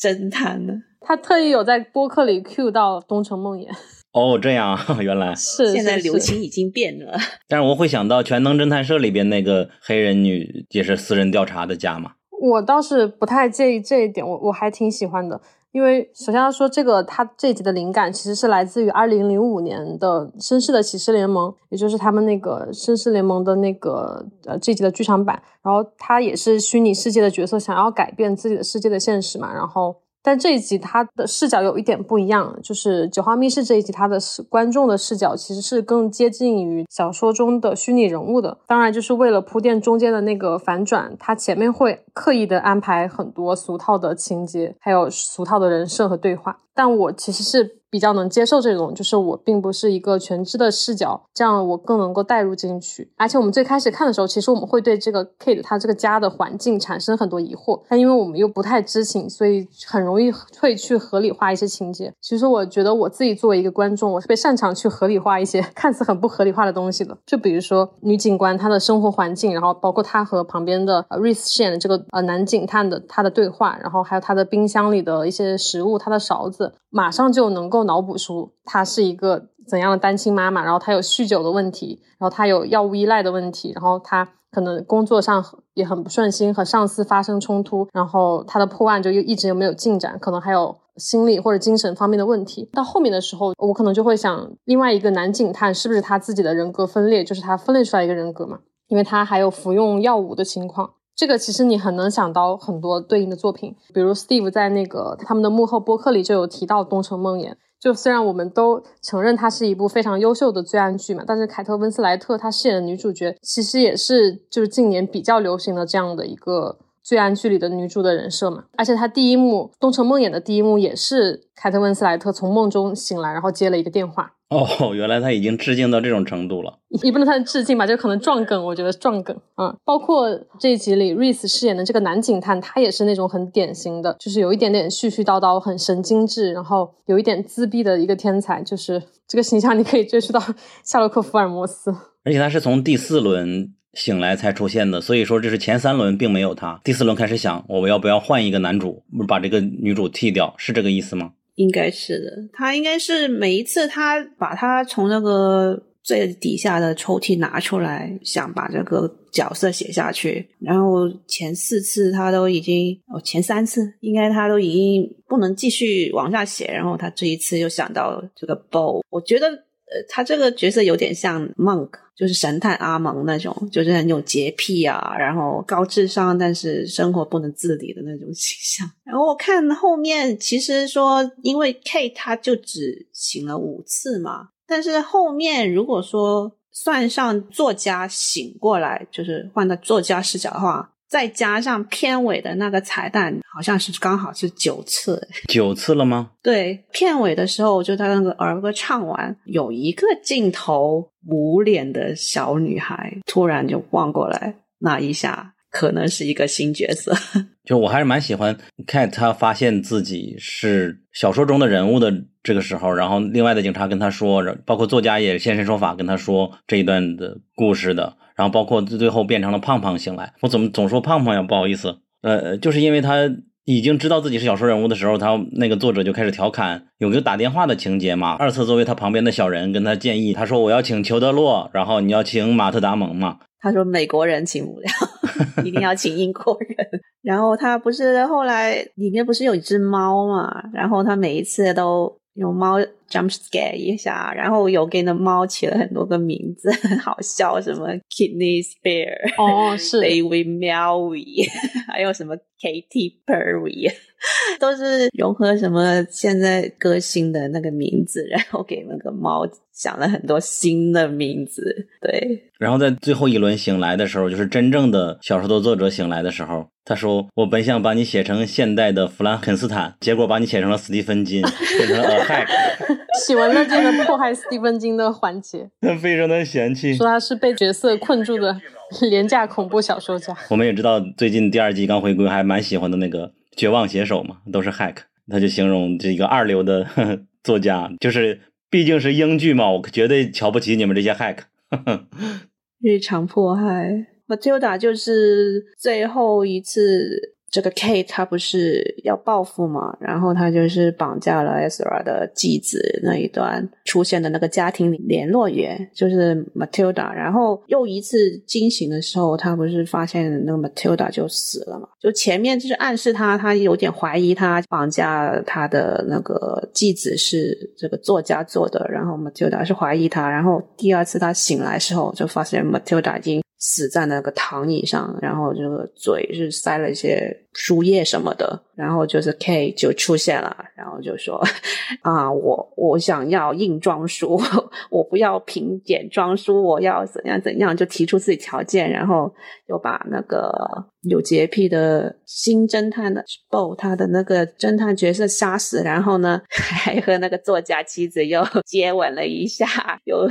侦探呢？他特意有在播客里 cue 到东城梦魇。哦，这样，原来是现在流行已经变了。但是我会想到《全能侦探社》里边那个黑人女也是私人调查的家嘛。我倒是不太介意这一点，我我还挺喜欢的。因为首先要说，这个他这集的灵感其实是来自于二零零五年的《绅士的骑士联盟》，也就是他们那个《绅士联盟》的那个呃这集的剧场版。然后他也是虚拟世界的角色，想要改变自己的世界的现实嘛。然后。但这一集它的视角有一点不一样，就是九号密室这一集，它的视观众的视角其实是更接近于小说中的虚拟人物的。当然，就是为了铺垫中间的那个反转，它前面会刻意的安排很多俗套的情节，还有俗套的人设和对话。但我其实是比较能接受这种，就是我并不是一个全知的视角，这样我更能够带入进去。而且我们最开始看的时候，其实我们会对这个 Kate 他这个家的环境产生很多疑惑，但因为我们又不太知情，所以很容易会去合理化一些情节。其实我觉得我自己作为一个观众，我是被擅长去合理化一些 看似很不合理化的东西的。就比如说女警官她的生活环境，然后包括她和旁边的 Reese 饰演的这个呃男警探的他的对话，然后还有他的冰箱里的一些食物，他的勺子，马上就能够脑补出她是一个怎样的单亲妈妈，然后她有酗酒的问题，然后她有药物依赖的问题，然后她可能工作上也很不顺心，和上司发生冲突，然后她的破案就又一直又没有进展，可能还有心理或者精神方面的问题。到后面的时候，我可能就会想，另外一个男警探是不是他自己的人格分裂，就是他分裂出来一个人格嘛？因为他还有服用药物的情况。这个其实你很能想到很多对应的作品，比如 Steve 在那个他们的幕后播客里就有提到《东城梦魇》。就虽然我们都承认它是一部非常优秀的罪案剧嘛，但是凯特温斯莱特她饰演的女主角其实也是就是近年比较流行的这样的一个罪案剧里的女主的人设嘛。而且她第一幕《东城梦魇》的第一幕也是凯特温斯莱特从梦中醒来，然后接了一个电话。哦，原来他已经致敬到这种程度了。也不能算致敬吧，就可能撞梗。我觉得撞梗啊，包括这一集里 Reese 饰演的这个男警探，他也是那种很典型的，就是有一点点絮絮叨叨、很神经质，然后有一点自闭的一个天才。就是这个形象，你可以追溯到 夏洛克·福尔摩斯。而且他是从第四轮醒来才出现的，所以说这是前三轮并没有他，第四轮开始想我要不要换一个男主，把这个女主替掉，是这个意思吗？应该是的，他应该是每一次他把他从那个最底下的抽屉拿出来，想把这个角色写下去。然后前四次他都已经，哦，前三次应该他都已经不能继续往下写。然后他这一次又想到这个 bow，我觉得呃，他这个角色有点像 Monk。就是神探阿蒙那种，就是很有洁癖啊，然后高智商，但是生活不能自理的那种形象。然后我看后面，其实说因为 K 他就只醒了五次嘛，但是后面如果说算上作家醒过来，就是换到作家视角的话。再加上片尾的那个彩蛋，好像是刚好是九次，九次了吗？对，片尾的时候就他那个儿歌唱完，有一个镜头，捂脸的小女孩突然就望过来，那一下可能是一个新角色。就我还是蛮喜欢看他发现自己是小说中的人物的这个时候，然后另外的警察跟他说，包括作家也现身说法跟他说这一段的故事的。然后包括最最后变成了胖胖醒来，我怎么总说胖胖呀？不好意思，呃，就是因为他已经知道自己是小说人物的时候，他那个作者就开始调侃，有个打电话的情节嘛。二次作为他旁边的小人跟他建议，他说我要请裘德洛，然后你要请马特达蒙嘛。他说美国人请不了，一定要请英国人。然后他不是后来里面不是有一只猫嘛？然后他每一次都有猫。Jump scare 一下，然后有给那猫起了很多个名字，很 好笑，什么 kidney spare，哦是，David Melvy，还有什么 Katy Perry，都是融合什么现在歌星的那个名字，然后给那个猫想了很多新的名字，对。然后在最后一轮醒来的时候，就是真正的小说的作者醒来的时候，他说：“我本想把你写成现代的弗兰肯斯坦，结果把你写成了斯蒂芬金，变成了 a hack。” 喜闻乐见的迫害斯蒂芬金的环节，他非常的嫌弃，说他是被角色困住的廉价恐怖小说家。我们也知道，最近第二季刚回归，还蛮喜欢的那个《绝望写手》嘛，都是 hack。他就形容这个二流的 作家，就是毕竟是英剧嘛，我绝对瞧不起你们这些 hack。日常迫害，Matilda 就是最后一次。这个 Kate 他不是要报复嘛，然后他就是绑架了 Ezra 的继子那一段出现的那个家庭联络员，就是 Matilda。然后又一次惊醒的时候，他不是发现那个 Matilda 就死了嘛？就前面就是暗示他，他有点怀疑他绑架他的那个继子是这个作家做的，然后 Matilda 是怀疑他。然后第二次他醒来时候，就发现 Matilda 已经。死在那个躺椅上，然后这个嘴是塞了一些输液什么的，然后就是 K 就出现了，然后就说 啊，我我想要硬装书，我不要凭简装书，我要怎样怎样，就提出自己条件，然后又把那个有洁癖的新侦探的 BO，他的那个侦探角色杀死，然后呢，还和那个作家妻子又接吻了一下，又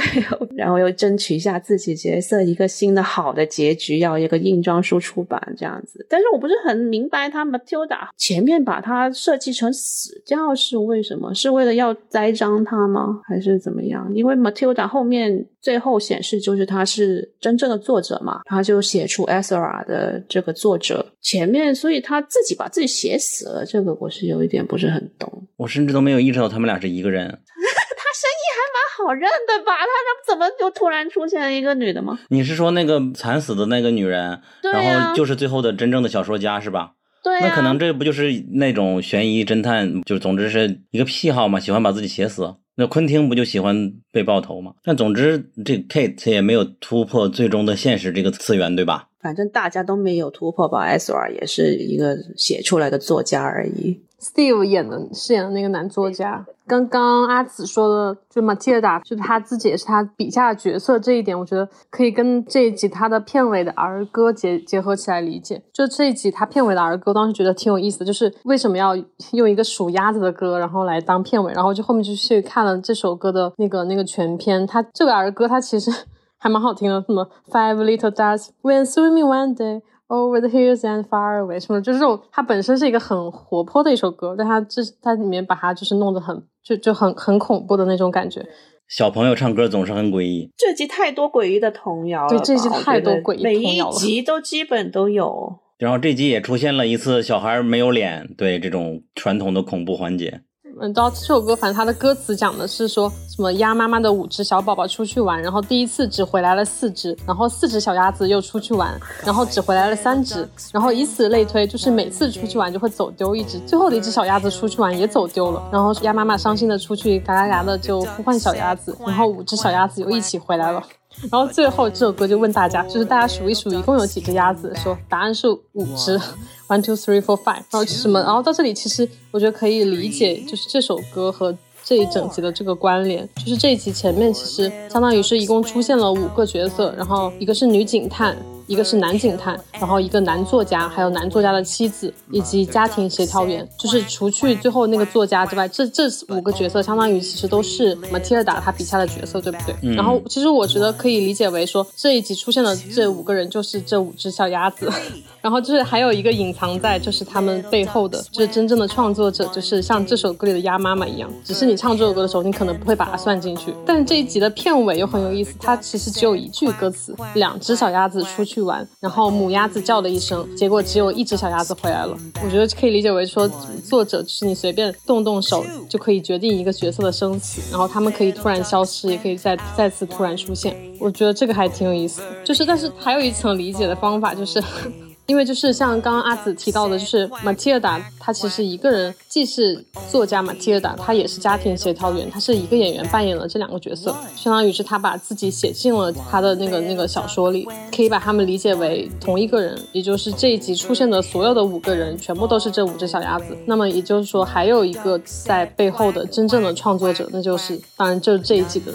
然后又争取一下自己角色一个新的好的结局，要一个硬装书出版这样子。但是我不是很明白，他 Matilda 前面把他设计成死掉是为什么？是为了要栽赃他吗？还是怎么样？因为 Matilda 后面最后显示就是他是真正的作者嘛，他就写出 Ezra 的这个。作者前面，所以他自己把自己写死了，这个我是有一点不是很懂。我甚至都没有意识到他们俩是一个人。他声音还蛮好认的吧？他怎么就突然出现了一个女的吗？你是说那个惨死的那个女人，然后就是最后的真正的小说家是吧？对，那可能这不就是那种悬疑侦探，就总之是一个癖好嘛，喜欢把自己写死。那昆汀不就喜欢被爆头吗？但总之，这 Kate 也没有突破最终的现实这个次元，对吧？反正大家都没有突破吧。S R 也是一个写出来的作家而已。Steve 演的饰演的那个男作家，刚刚阿紫说的，就 Matilda，就是他自己也是他笔下的角色，这一点我觉得可以跟这一集他的片尾的儿歌结结合起来理解。就这一集他片尾的儿歌，当时觉得挺有意思的，就是为什么要用一个数鸭子的歌，然后来当片尾，然后就后面就去看了这首歌的那个那个全篇，他这个儿歌他其实 还蛮好听的，什么 Five little ducks went swimming one day。Over the hills and far away，什么就是这种，它本身是一个很活泼的一首歌，但它这它里面把它就是弄得很就就很很恐怖的那种感觉。小朋友唱歌总是很诡异。这集太多诡异的童谣了，对，这集太多诡异每一集都基本都有。然后这集也出现了一次小孩没有脸，对这种传统的恐怖环节。嗯，知道这首歌，反正它的歌词讲的是说什么鸭妈妈的五只小宝宝出去玩，然后第一次只回来了四只，然后四只小鸭子又出去玩，然后只回来了三只，然后以此类推，就是每次出去玩就会走丢一只，最后的一只小鸭子出去玩也走丢了，然后鸭妈妈伤心的出去嘎嘎嘎的就呼唤小鸭子，然后五只小鸭子又一起回来了。然后最后这首歌就问大家，就是大家数一数，一共有几只鸭子？说答案是五只，one two three four five。然后什么？然后到这里，其实我觉得可以理解，就是这首歌和这一整集的这个关联。就是这一集前面其实相当于是一共出现了五个角色，然后一个是女警探。一个是男警探，然后一个男作家，还有男作家的妻子，以及家庭协调员，就是除去最后那个作家之外，这这五个角色相当于其实都是 Matilda 他笔下的角色，对不对？然后其实我觉得可以理解为说这一集出现的这五个人就是这五只小鸭子，然后就是还有一个隐藏在就是他们背后的，就是真正的创作者，就是像这首歌里的鸭妈妈一样，只是你唱这首歌的时候，你可能不会把它算进去。但是这一集的片尾又很有意思，它其实只有一句歌词，两只小鸭子出去。去玩，然后母鸭子叫了一声，结果只有一只小鸭子回来了。我觉得可以理解为说，作者是你随便动动手就可以决定一个角色的生死，然后他们可以突然消失，也可以再再次突然出现。我觉得这个还挺有意思。就是，但是还有一层理解的方法就是。因为就是像刚刚阿紫提到的，就是 Matilda，她其实一个人既是作家 Matilda，她也是家庭协调员，她是一个演员扮演了这两个角色，相当于是她把自己写进了她的那个那个小说里，可以把他们理解为同一个人，也就是这一集出现的所有的五个人全部都是这五只小鸭子。那么也就是说，还有一个在背后的真正的创作者，那就是当然就是这一季的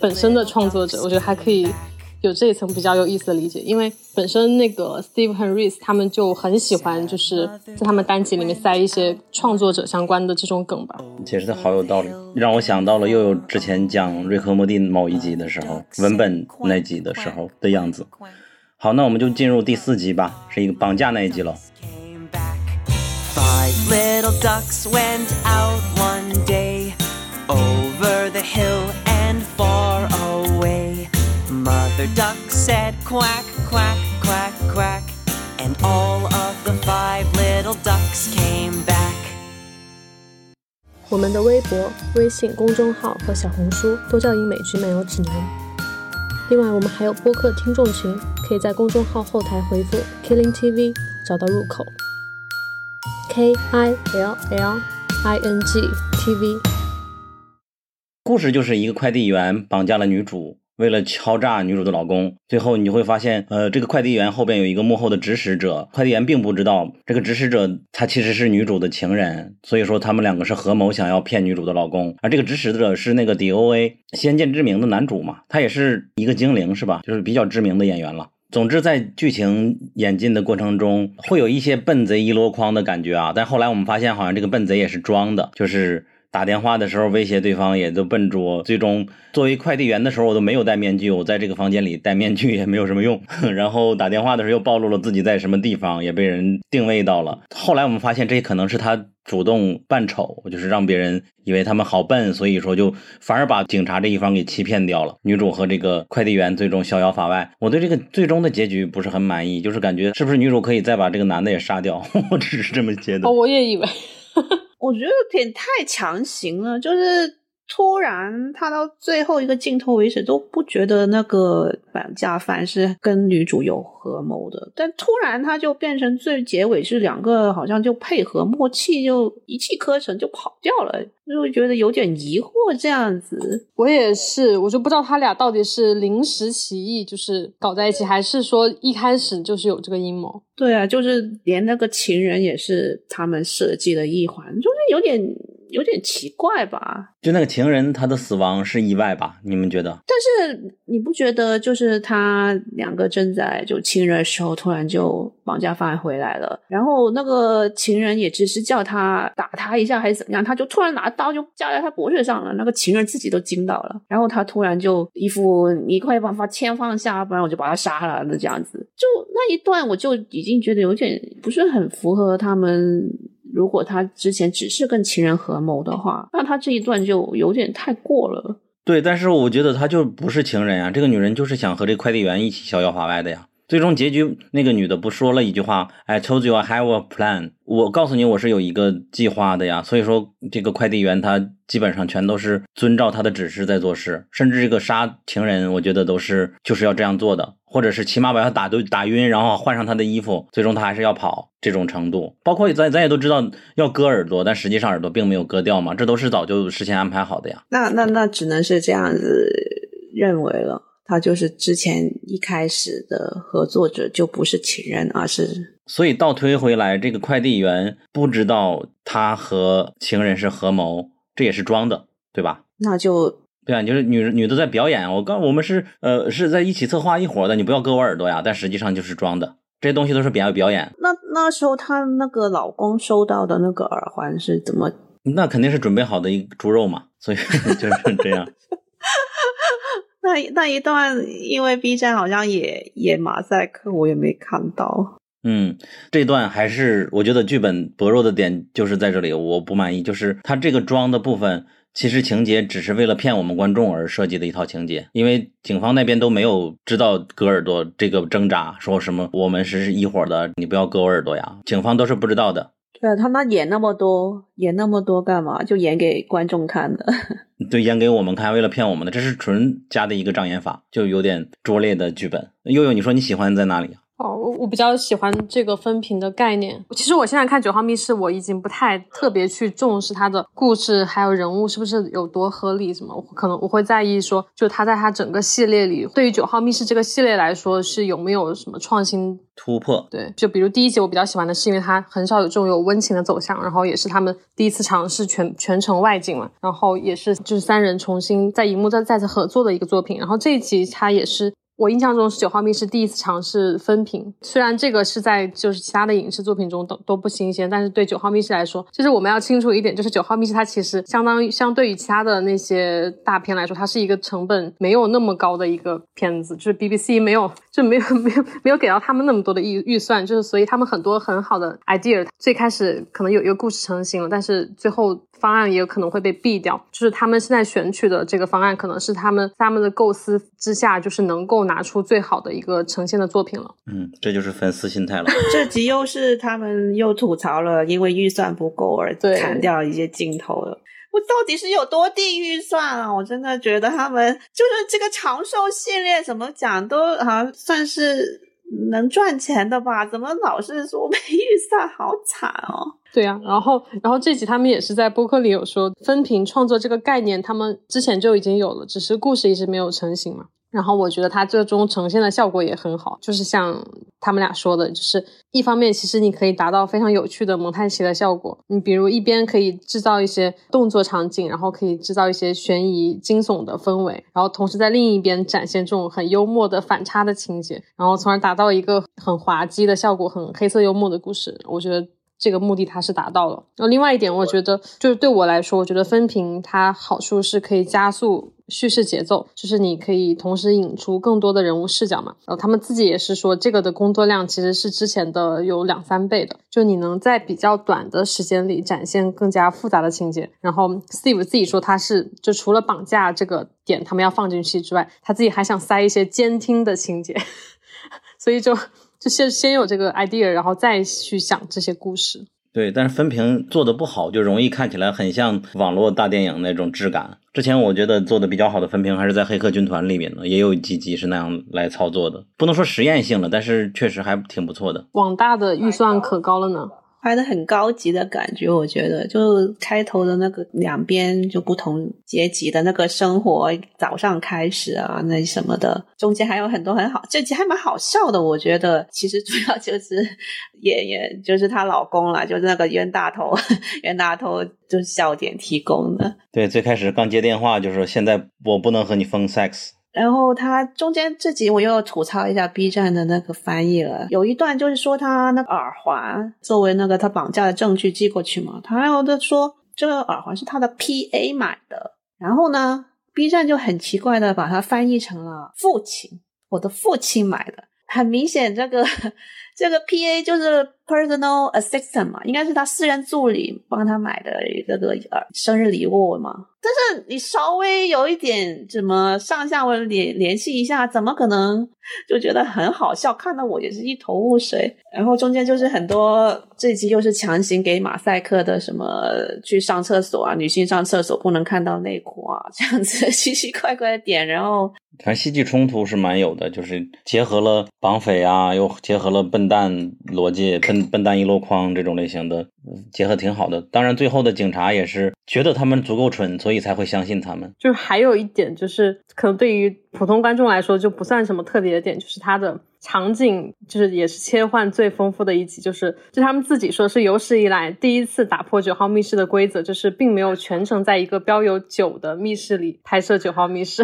本身的创作者，我觉得还可以。有这一层比较有意思的理解，因为本身那个 Steve 和 Reese 他们就很喜欢，就是在他们单集里面塞一些创作者相关的这种梗吧。解释的好有道理，让我想到了又有之前讲瑞克莫蒂某一集的时候，文本那集的时候的样子。好，那我们就进入第四集吧，是一个绑架那一集了。The duck said quack, quack, quack, quack, and all of the five little ducks came back. 我们的微博、微信公众号和小红书都叫英美剧漫游指南。另外，我们还有播客听众群，可以在公众号后台回复 “Killing TV” 找到入口。K I L L I N G T V。故事就是一个快递员绑架了女主。为了敲诈女主的老公，最后你会发现，呃，这个快递员后边有一个幕后的指使者，快递员并不知道这个指使者他其实是女主的情人，所以说他们两个是合谋想要骗女主的老公，而这个指使者是那个 D O A 先见之明的男主嘛，他也是一个精灵是吧？就是比较知名的演员了。总之，在剧情演进的过程中，会有一些笨贼一箩筐的感觉啊。但后来我们发现，好像这个笨贼也是装的，就是打电话的时候威胁对方也都笨拙。最终作为快递员的时候，我都没有戴面具，我在这个房间里戴面具也没有什么用。然后打电话的时候又暴露了自己在什么地方，也被人定位到了。后来我们发现，这可能是他。主动扮丑，就是让别人以为他们好笨，所以说就反而把警察这一方给欺骗掉了。女主和这个快递员最终逍遥法外。我对这个最终的结局不是很满意，就是感觉是不是女主可以再把这个男的也杀掉？我只是这么觉得。哦，我也以为，我觉得有点太强行了，就是。突然，他到最后一个镜头为止都不觉得那个绑架犯是跟女主有合谋的，但突然他就变成最结尾是两个好像就配合默契，就一气呵成就跑掉了，就会觉得有点疑惑这样子。我也是，我就不知道他俩到底是临时起意就是搞在一起，还是说一开始就是有这个阴谋？对啊，就是连那个情人也是他们设计的一环，就是有点。有点奇怪吧？就那个情人，他的死亡是意外吧？你们觉得？但是你不觉得，就是他两个正在就亲热的时候，突然就绑架犯回来了，然后那个情人也只是叫他打他一下还是怎么样，他就突然拿刀就架在他脖子上了，那个情人自己都惊到了，然后他突然就一副你快把把枪放下，不然我就把他杀了的这样子，就那一段我就已经觉得有点不是很符合他们。如果他之前只是跟情人合谋的话，那他这一段就有点太过了。对，但是我觉得他就不是情人呀，这个女人就是想和这快递员一起逍遥法外的呀。最终结局，那个女的不说了一句话：“I told you I have a plan。”我告诉你，我是有一个计划的呀。所以说，这个快递员他基本上全都是遵照他的指示在做事，甚至这个杀情人，我觉得都是就是要这样做的，或者是起码把他打都打晕，然后换上他的衣服，最终他还是要跑这种程度。包括咱咱也都知道要割耳朵，但实际上耳朵并没有割掉嘛，这都是早就事先安排好的呀。那那那只能是这样子认为了。他就是之前一开始的合作者就不是情人，而是所以倒推回来，这个快递员不知道他和情人是合谋，这也是装的，对吧？那就对啊，就是女女的在表演，我告我们是呃是在一起策划一伙的，你不要割我耳朵呀，但实际上就是装的，这些东西都是表表演。那那时候她那个老公收到的那个耳环是怎么？那肯定是准备好的一猪肉嘛，所以 就是这样。那那一段，因为 B 站好像也也马赛克，我也没看到。嗯，这段还是我觉得剧本薄弱的点就是在这里，我不满意，就是他这个装的部分，其实情节只是为了骗我们观众而设计的一套情节，因为警方那边都没有知道割耳朵这个挣扎，说什么我们是一伙的，你不要割我耳朵呀，警方都是不知道的。对啊，他那演那么多，演那么多干嘛？就演给观众看的。对，演给我们看，为了骗我们的，这是纯加的一个障眼法，就有点拙劣的剧本。悠悠，你说你喜欢在哪里？哦，我我比较喜欢这个分屏的概念。其实我现在看《九号密室》，我已经不太特别去重视它的故事还有人物是不是有多合理什么。我可能我会在意说，就它在它整个系列里，对于《九号密室》这个系列来说，是有没有什么创新突破？对，就比如第一集我比较喜欢的是，因为它很少有这种有温情的走向，然后也是他们第一次尝试全全程外景嘛，然后也是就是三人重新在荧幕再再次合作的一个作品。然后这一集它也是。我印象中是九号密室第一次尝试分屏，虽然这个是在就是其他的影视作品中都都不新鲜，但是对九号密室来说，就是我们要清楚一点，就是九号密室它其实相当于相对于其他的那些大片来说，它是一个成本没有那么高的一个片子，就是 BBC 没有就没有没有没有给到他们那么多的预预算，就是所以他们很多很好的 idea，最开始可能有一个故事成型了，但是最后。方案也有可能会被毙掉，就是他们现在选取的这个方案，可能是他们他们的构思之下，就是能够拿出最好的一个呈现的作品了。嗯，这就是粉丝心态了。这集又是他们又吐槽了，因为预算不够而砍掉一些镜头了。我到底是有多低预算啊？我真的觉得他们就是这个长寿系列，怎么讲都好像算是。能赚钱的吧？怎么老是说没预算？好惨哦！对啊，然后，然后这集他们也是在播客里有说分屏创作这个概念，他们之前就已经有了，只是故事一直没有成型嘛。然后我觉得它最终呈现的效果也很好，就是像他们俩说的，就是一方面其实你可以达到非常有趣的蒙太奇的效果，你比如一边可以制造一些动作场景，然后可以制造一些悬疑惊悚的氛围，然后同时在另一边展现这种很幽默的反差的情节，然后从而达到一个很滑稽的效果，很黑色幽默的故事。我觉得。这个目的它是达到了。然后另外一点，我觉得就是对我来说，我觉得分屏它好处是可以加速叙事节奏，就是你可以同时引出更多的人物视角嘛。然后他们自己也是说，这个的工作量其实是之前的有两三倍的，就你能在比较短的时间里展现更加复杂的情节。然后 Steve 自己说他是就除了绑架这个点他们要放进去之外，他自己还想塞一些监听的情节，所以就。就先先有这个 idea，然后再去想这些故事。对，但是分屏做的不好，就容易看起来很像网络大电影那种质感。之前我觉得做的比较好的分屏还是在《黑客军团》里面的，也有几集是那样来操作的。不能说实验性了，但是确实还挺不错的。网大的预算可高了呢。拍的很高级的感觉，我觉得就开头的那个两边就不同阶级的那个生活，早上开始啊，那什么的，中间还有很多很好，这集还蛮好笑的。我觉得其实主要就是演员，就是她老公了，就是那个冤大头，冤大头就是笑点提供的。对，最开始刚接电话就是现在我不能和你分 sex。然后他中间这集我又要吐槽一下 B 站的那个翻译了，有一段就是说他那个耳环作为那个他绑架的证据寄过去嘛，他有的说这个耳环是他的 PA 买的，然后呢 B 站就很奇怪的把它翻译成了父亲，我的父亲买的，很明显这个这个 PA 就是 personal assistant 嘛，应该是他私人助理帮他买的这个呃生日礼物嘛。但是你稍微有一点怎么上下文联联系一下，怎么可能就觉得很好笑？看到我也是一头雾水。然后中间就是很多这集又是强行给马赛克的，什么去上厕所啊，女性上厕所不能看到内裤啊，这样子 奇奇怪怪的点。然后反正戏剧冲突是蛮有的，就是结合了绑匪啊，又结合了笨蛋逻辑、笨笨蛋一箩筐这种类型的，结合挺好的。当然最后的警察也是觉得他们足够蠢。所以才会相信他们。就是还有一点，就是可能对于普通观众来说就不算什么特别的点，就是它的场景就是也是切换最丰富的一集，就是就他们自己说是有史以来第一次打破九号密室的规则，就是并没有全程在一个标有九的密室里拍摄九号密室。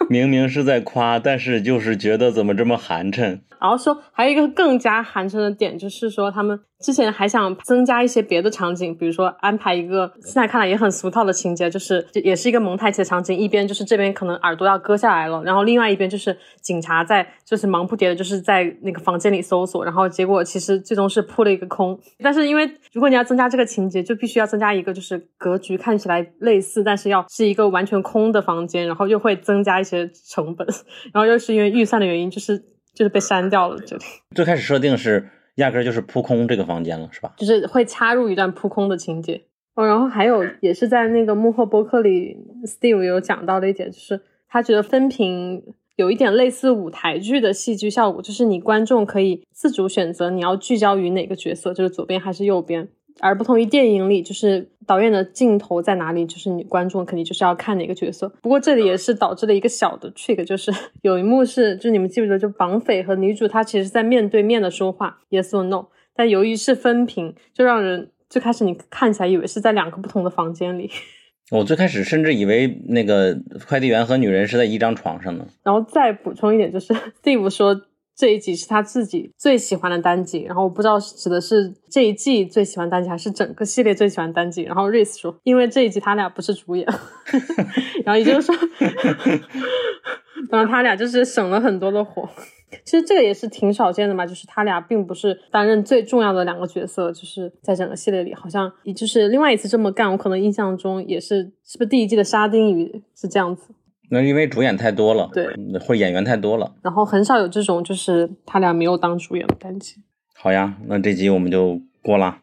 明明是在夸，但是就是觉得怎么这么寒碜。然后说还有一个更加寒碜的点，就是说他们之前还想增加一些别的场景，比如说安排一个现在看来也很俗套的情节，就是也是一个蒙太奇的场景，一边就是这边可能耳朵要割下来了，然后另外一边就是警察在就是忙不迭的就是在那个房间里搜索，然后结果其实最终是扑了一个空。但是因为如果你要增加这个情节，就必须要增加一个就是格局看起来类似，但是要是一个完全空的房间，然后又会增加一些成本，然后又是因为预算的原因，就是。就是被删掉了，这里最开始设定是压根就是扑空这个房间了，是吧？就是会插入一段扑空的情节哦。然后还有也是在那个幕后播客里，Steve 有讲到的一点，就是他觉得分屏有一点类似舞台剧的戏剧效果，就是你观众可以自主选择你要聚焦于哪个角色，就是左边还是右边。而不同于电影里，就是导演的镜头在哪里，就是你观众肯定就是要看哪个角色。不过这里也是导致了一个小的 trick，就是 有一幕是，就你们记不记得，就绑匪和女主她其实在面对面的说话，yes or no，但由于是分屏，就让人最开始你看起来以为是在两个不同的房间里。我最开始甚至以为那个快递员和女人是在一张床上呢。然后再补充一点，就是 Steve 说。这一集是他自己最喜欢的单集，然后我不知道指的是这一季最喜欢单集，还是整个系列最喜欢单集。然后瑞斯说，因为这一集他俩不是主演，然后也就是说，然后他俩就是省了很多的火。其实这个也是挺少见的嘛，就是他俩并不是担任最重要的两个角色，就是在整个系列里，好像也就是另外一次这么干，我可能印象中也是，是不是第一季的沙丁鱼是这样子。那因为主演太多了，对，或者演员太多了，然后很少有这种就是他俩没有当主演的单集。好呀，那这集我们就过了。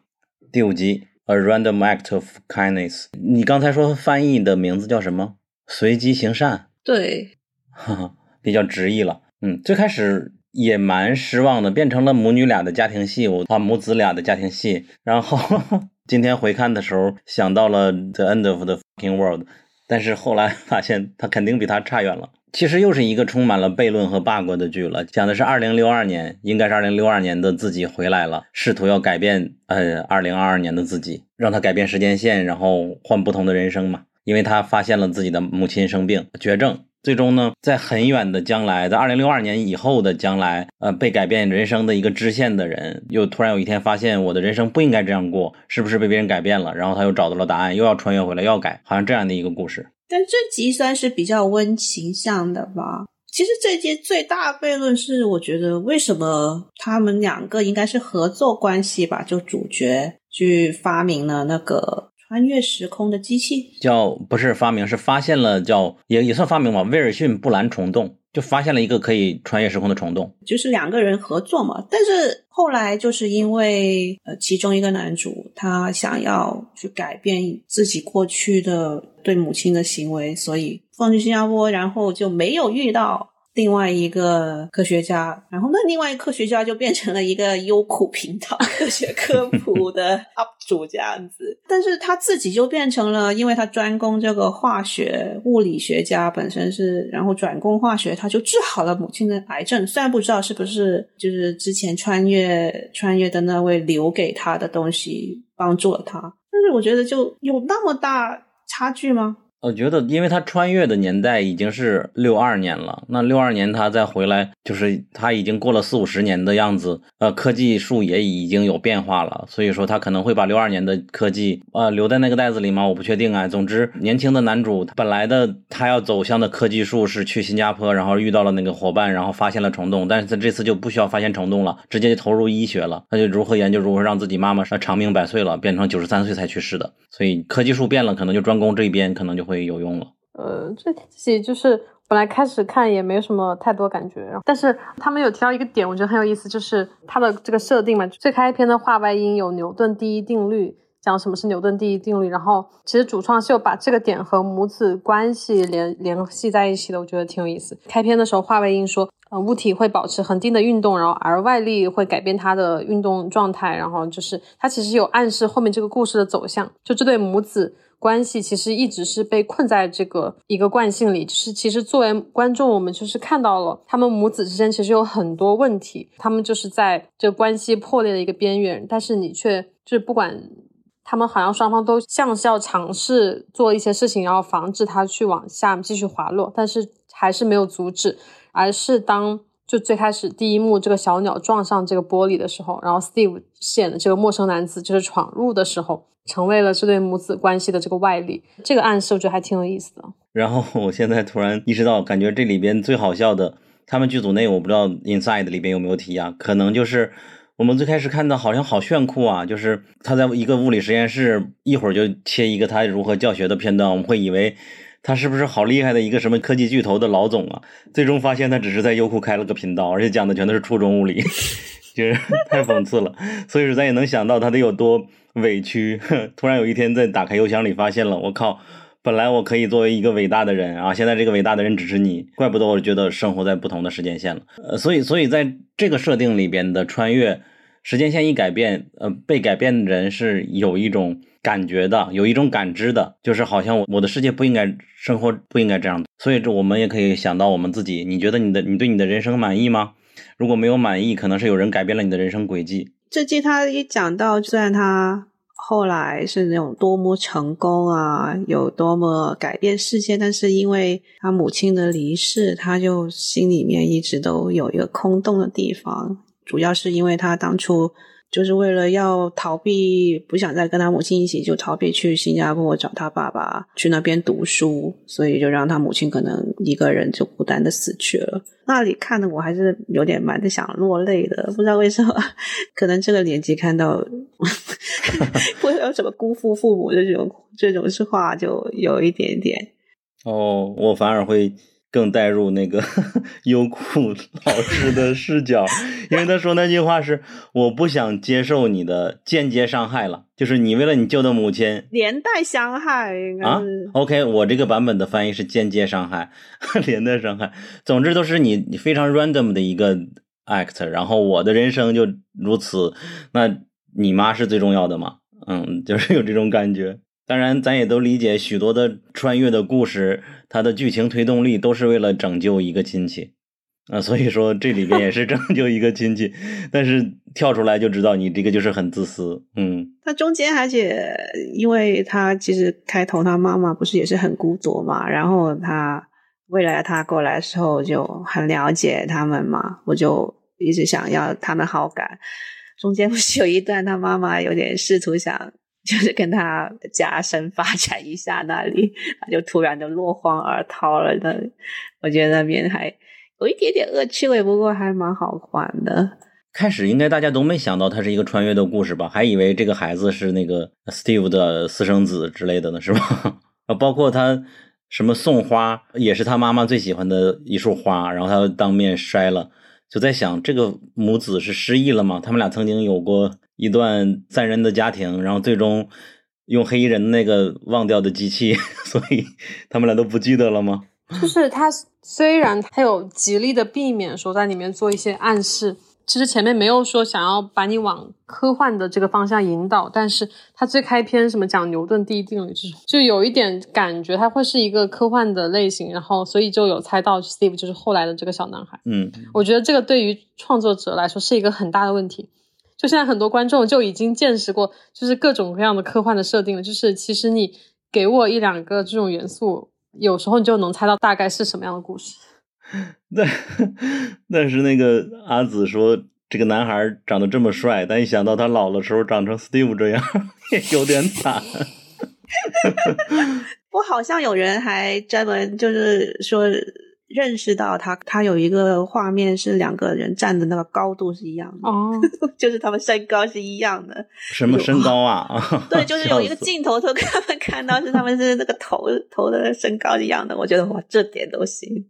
第五集《A Random Act of Kindness》，你刚才说翻译的名字叫什么？随机行善。对，哈哈，比较直译了。嗯，最开始也蛮失望的，变成了母女俩的家庭戏，我啊母子俩的家庭戏。然后 今天回看的时候，想到了《The End of the Fucking World》。但是后来 发现他肯定比他差远了。其实又是一个充满了悖论和 bug 的剧了。讲的是二零六二年，应该是二零六二年的自己回来了，试图要改变呃二零二二年的自己，让他改变时间线，然后换不同的人生嘛。因为他发现了自己的母亲生病绝症，最终呢，在很远的将来，在二零六二年以后的将来，呃，被改变人生的一个支线的人，又突然有一天发现我的人生不应该这样过，是不是被别人改变了？然后他又找到了答案，又要穿越回来又要改，好像这样的一个故事。但这集算是比较温情向的吧。其实这集最大悖论是，我觉得为什么他们两个应该是合作关系吧？就主角去发明了那个穿越时空的机器，叫不是发明，是发现了叫也也算发明吧。威尔逊布兰虫洞就发现了一个可以穿越时空的虫洞，就是两个人合作嘛。但是后来就是因为呃，其中一个男主他想要去改变自己过去的。对母亲的行为，所以放去新加坡，然后就没有遇到另外一个科学家，然后那另外一个科学家就变成了一个优酷频道科学科普的 UP 主这样子，但是他自己就变成了，因为他专攻这个化学物理学家本身是，然后转攻化学，他就治好了母亲的癌症。虽然不知道是不是就是之前穿越穿越的那位留给他的东西帮助了他，但是我觉得就有那么大。差距吗？我觉得，因为他穿越的年代已经是六二年了，那六二年他再回来，就是他已经过了四五十年的样子，呃，科技树也已经有变化了，所以说他可能会把六二年的科技，呃，留在那个袋子里吗？我不确定啊。总之，年轻的男主本来的他要走向的科技树是去新加坡，然后遇到了那个伙伴，然后发现了虫洞，但是他这次就不需要发现虫洞了，直接就投入医学了，他就如何研究如何让自己妈妈长命百岁了，变成九十三岁才去世的，所以科技树变了，可能就专攻这一边，可能就。会有用了。呃，这自己就是本来开始看也没有什么太多感觉，但是他们有提到一个点，我觉得很有意思，就是它的这个设定嘛。最开篇的画外音有牛顿第一定律，讲什么是牛顿第一定律，然后其实主创是有把这个点和母子关系联联系在一起的，我觉得挺有意思。开篇的时候画外音说，呃，物体会保持恒定的运动，然后而外力会改变它的运动状态，然后就是它其实有暗示后面这个故事的走向，就这对母子。关系其实一直是被困在这个一个惯性里，就是其实作为观众，我们就是看到了他们母子之间其实有很多问题，他们就是在这关系破裂的一个边缘，但是你却就是不管他们好像双方都像是要尝试做一些事情，然后防止他去往下继续滑落，但是还是没有阻止，而是当就最开始第一幕这个小鸟撞上这个玻璃的时候，然后 Steve 饰演的这个陌生男子就是闯入的时候。成为了这对母子关系的这个外力，这个暗示我觉得还挺有意思的。然后我现在突然意识到，感觉这里边最好笑的，他们剧组内我不知道 Inside 里边有没有提啊？可能就是我们最开始看到好像好炫酷啊，就是他在一个物理实验室，一会儿就切一个他如何教学的片段，我们会以为他是不是好厉害的一个什么科技巨头的老总啊？最终发现他只是在优酷开了个频道，而且讲的全都是初中物理，就是 太讽刺了。所以说咱也能想到他得有多。委屈，突然有一天在打开邮箱里发现了，我靠！本来我可以作为一个伟大的人啊，现在这个伟大的人只是你，怪不得我觉得生活在不同的时间线了。呃，所以，所以在这个设定里边的穿越时间线一改变，呃，被改变的人是有一种感觉的，有一种感知的，就是好像我我的世界不应该生活不应该这样。所以，这我们也可以想到我们自己，你觉得你的你对你的人生满意吗？如果没有满意，可能是有人改变了你的人生轨迹。这季他一讲到，虽然他后来是那种多么成功啊，有多么改变世界，但是因为他母亲的离世，他就心里面一直都有一个空洞的地方，主要是因为他当初。就是为了要逃避，不想再跟他母亲一起，就逃避去新加坡找他爸爸，去那边读书，所以就让他母亲可能一个人就孤单的死去了。那里看的我还是有点蛮的想落泪的，不知道为什么，可能这个年纪看到，不知道什么辜负父母这种这种话，就有一点点。哦，我反而会。更带入那个 优酷老师的视角，因为他说那句话是“我不想接受你的间接伤害了”，就是你为了你救的母亲连带伤害啊。OK，我这个版本的翻译是间接伤害，连带伤害。总之都是你你非常 random 的一个 act，然后我的人生就如此。那你妈是最重要的嘛？嗯，就是有这种感觉。当然，咱也都理解，许多的穿越的故事，它的剧情推动力都是为了拯救一个亲戚啊，所以说这里边也是拯救一个亲戚，但是跳出来就知道你这个就是很自私，嗯。他中间，而且因为他其实开头他妈妈不是也是很孤独嘛，然后他为了他过来的时候就很了解他们嘛，我就一直想要他们好感。中间不是有一段他妈妈有点试图想。就是跟他加深发展一下，那里他就突然的落荒而逃了。那我觉得那边还有一点点恶趣味，不过还蛮好玩的。开始应该大家都没想到它是一个穿越的故事吧？还以为这个孩子是那个 Steve 的私生子之类的呢，是吧？啊，包括他什么送花，也是他妈妈最喜欢的一束花，然后他当面摔了，就在想这个母子是失忆了吗？他们俩曾经有过。一段三人的家庭，然后最终用黑衣人那个忘掉的机器，所以他们俩都不记得了吗？就 是他虽然他有极力的避免说在里面做一些暗示，其实前面没有说想要把你往科幻的这个方向引导，但是他最开篇什么讲牛顿第一定律就是，就有一点感觉他会是一个科幻的类型，然后所以就有猜到 Steve 就是后来的这个小男孩。嗯，我觉得这个对于创作者来说是一个很大的问题。就现在很多观众就已经见识过，就是各种各样的科幻的设定了。就是其实你给我一两个这种元素，有时候你就能猜到大概是什么样的故事。但但是那个阿紫说这个男孩长得这么帅，但一想到他老了时候长成 Steve 这样，也有点惨。不，好像有人还专门就是说。认识到他，他有一个画面是两个人站的那个高度是一样的哦，就是他们身高是一样的。什么身高啊？对，就是有一个镜头，都他们看到是他们是那个头头的身高一样的。我觉得哇，这点都行。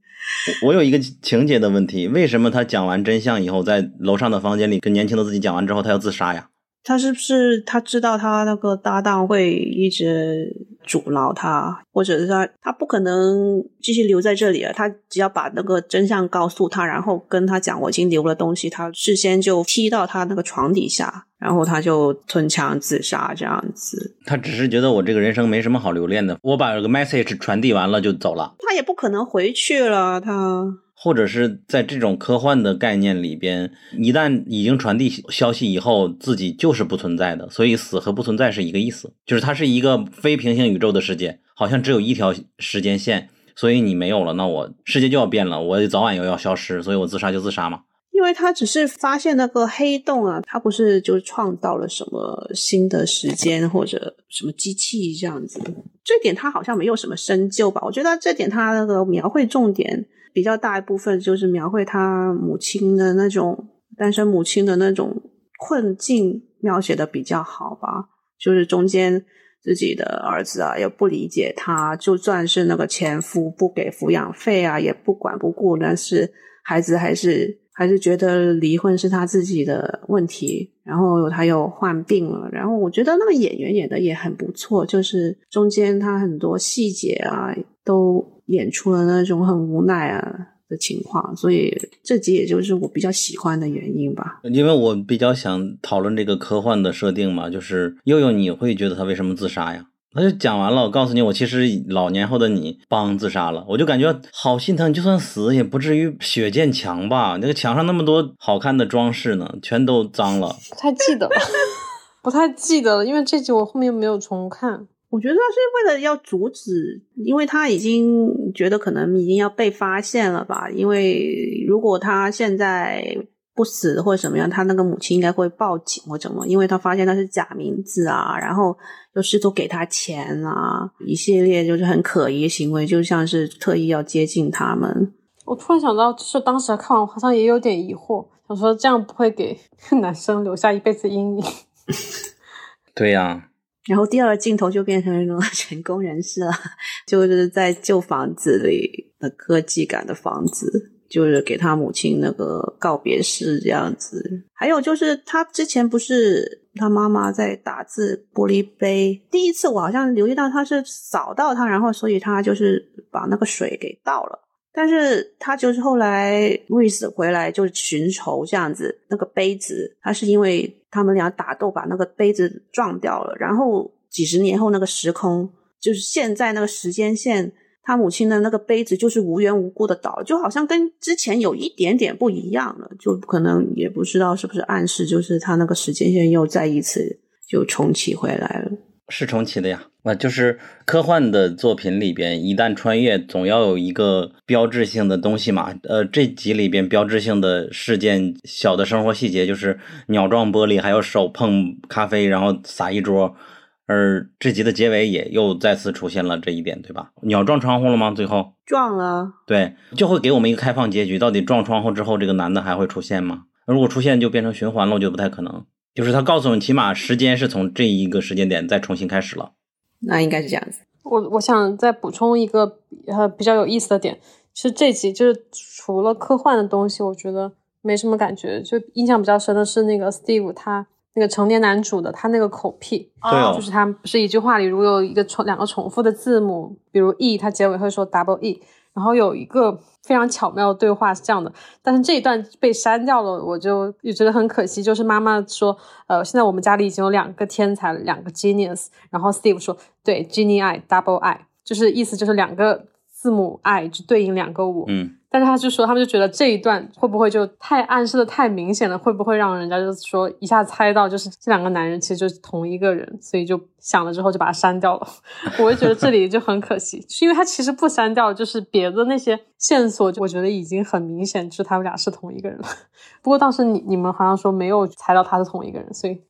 我有一个情节的问题，为什么他讲完真相以后，在楼上的房间里跟年轻的自己讲完之后，他要自杀呀？他是不是他知道他那个搭档会一直阻挠他，或者是他他不可能继续留在这里了？他只要把那个真相告诉他，然后跟他讲我已经留了东西，他事先就踢到他那个床底下，然后他就吞枪自杀这样子。他只是觉得我这个人生没什么好留恋的，我把这个 message 传递完了就走了。他也不可能回去了，他。或者是在这种科幻的概念里边，一旦已经传递消息以后，自己就是不存在的，所以死和不存在是一个意思，就是它是一个非平行宇宙的世界，好像只有一条时间线，所以你没有了，那我世界就要变了，我早晚又要消失，所以我自杀就自杀嘛。因为他只是发现那个黑洞啊，他不是就创造了什么新的时间或者什么机器这样子，这点他好像没有什么深究吧？我觉得这点他那个描绘重点。比较大一部分就是描绘他母亲的那种单身母亲的那种困境，描写的比较好吧。就是中间自己的儿子啊，也不理解他，就算是那个前夫不给抚养费啊，也不管不顾，但是孩子还是还是觉得离婚是他自己的问题。然后他又患病了，然后我觉得那个演员演的也很不错，就是中间他很多细节啊都。演出了那种很无奈啊的情况，所以这集也就是我比较喜欢的原因吧。因为我比较想讨论这个科幻的设定嘛，就是悠悠，你会觉得他为什么自杀呀？他就讲完了，我告诉你，我其实老年后的你帮自杀了，我就感觉好心疼。就算死也不至于血溅墙吧？那个墙上那么多好看的装饰呢，全都脏了。不太记得了，不太记得了，因为这集我后面没有重看。我觉得他是为了要阻止，因为他已经觉得可能已经要被发现了吧。因为如果他现在不死或者什么样，他那个母亲应该会报警或怎么，因为他发现他是假名字啊，然后又试图给他钱啊，一系列就是很可疑的行为，就像是特意要接近他们。我突然想到，就是当时看完好像也有点疑惑，想说这样不会给 男生留下一辈子阴影。对呀。然后第二个镜头就变成那种 成功人士了，就是在旧房子里的科技感的房子，就是给他母亲那个告别式这样子。还有就是他之前不是他妈妈在打字玻璃杯，第一次我好像留意到他是扫到他，然后所以他就是把那个水给倒了。但是他就是后来瑞斯回来就是寻仇这样子，那个杯子他是因为。他们俩打斗，把那个杯子撞掉了，然后几十年后那个时空，就是现在那个时间线，他母亲的那个杯子就是无缘无故的倒，就好像跟之前有一点点不一样了，就可能也不知道是不是暗示，就是他那个时间线又再一次就重启回来了。是重启的呀，啊，就是科幻的作品里边，一旦穿越，总要有一个标志性的东西嘛。呃，这集里边标志性的事件，小的生活细节就是鸟撞玻璃，还有手碰咖啡，然后洒一桌。而这集的结尾也又再次出现了这一点，对吧？鸟撞窗户了吗？最后撞了，对，就会给我们一个开放结局。到底撞窗户之后，这个男的还会出现吗？如果出现，就变成循环了，我觉得不太可能。就是他告诉你，起码时间是从这一个时间点再重新开始了。那应该是这样子。我我想再补充一个呃比较有意思的点，是这集就是除了科幻的东西，我觉得没什么感觉。就印象比较深的是那个 Steve 他那个成年男主的他那个口癖，对哦就是他不是一句话里如果有一个重两个重复的字母，比如 e，他结尾会说 double e，然后有一个非常巧妙的对话是这样的，但是这一段被删掉了，我就也觉得很可惜。就是妈妈说，呃，现在我们家里已经有两个天才，两个 genius，然后 Steve 说，对，genie i double i，就是意思就是两个字母 i 就对应两个我，嗯，但是他就说，他们就觉得这一段会不会就太暗示的太明显了，会不会让人家就说一下猜到就是这两个男人其实就是同一个人，所以就想了之后就把它删掉了。我就觉得这里就很可惜，是因为他其实不删掉，就是别的那些线索，我觉得已经很明显，就是他们俩是同一个人了。不过当时你你们好像说没有猜到他是同一个人，所以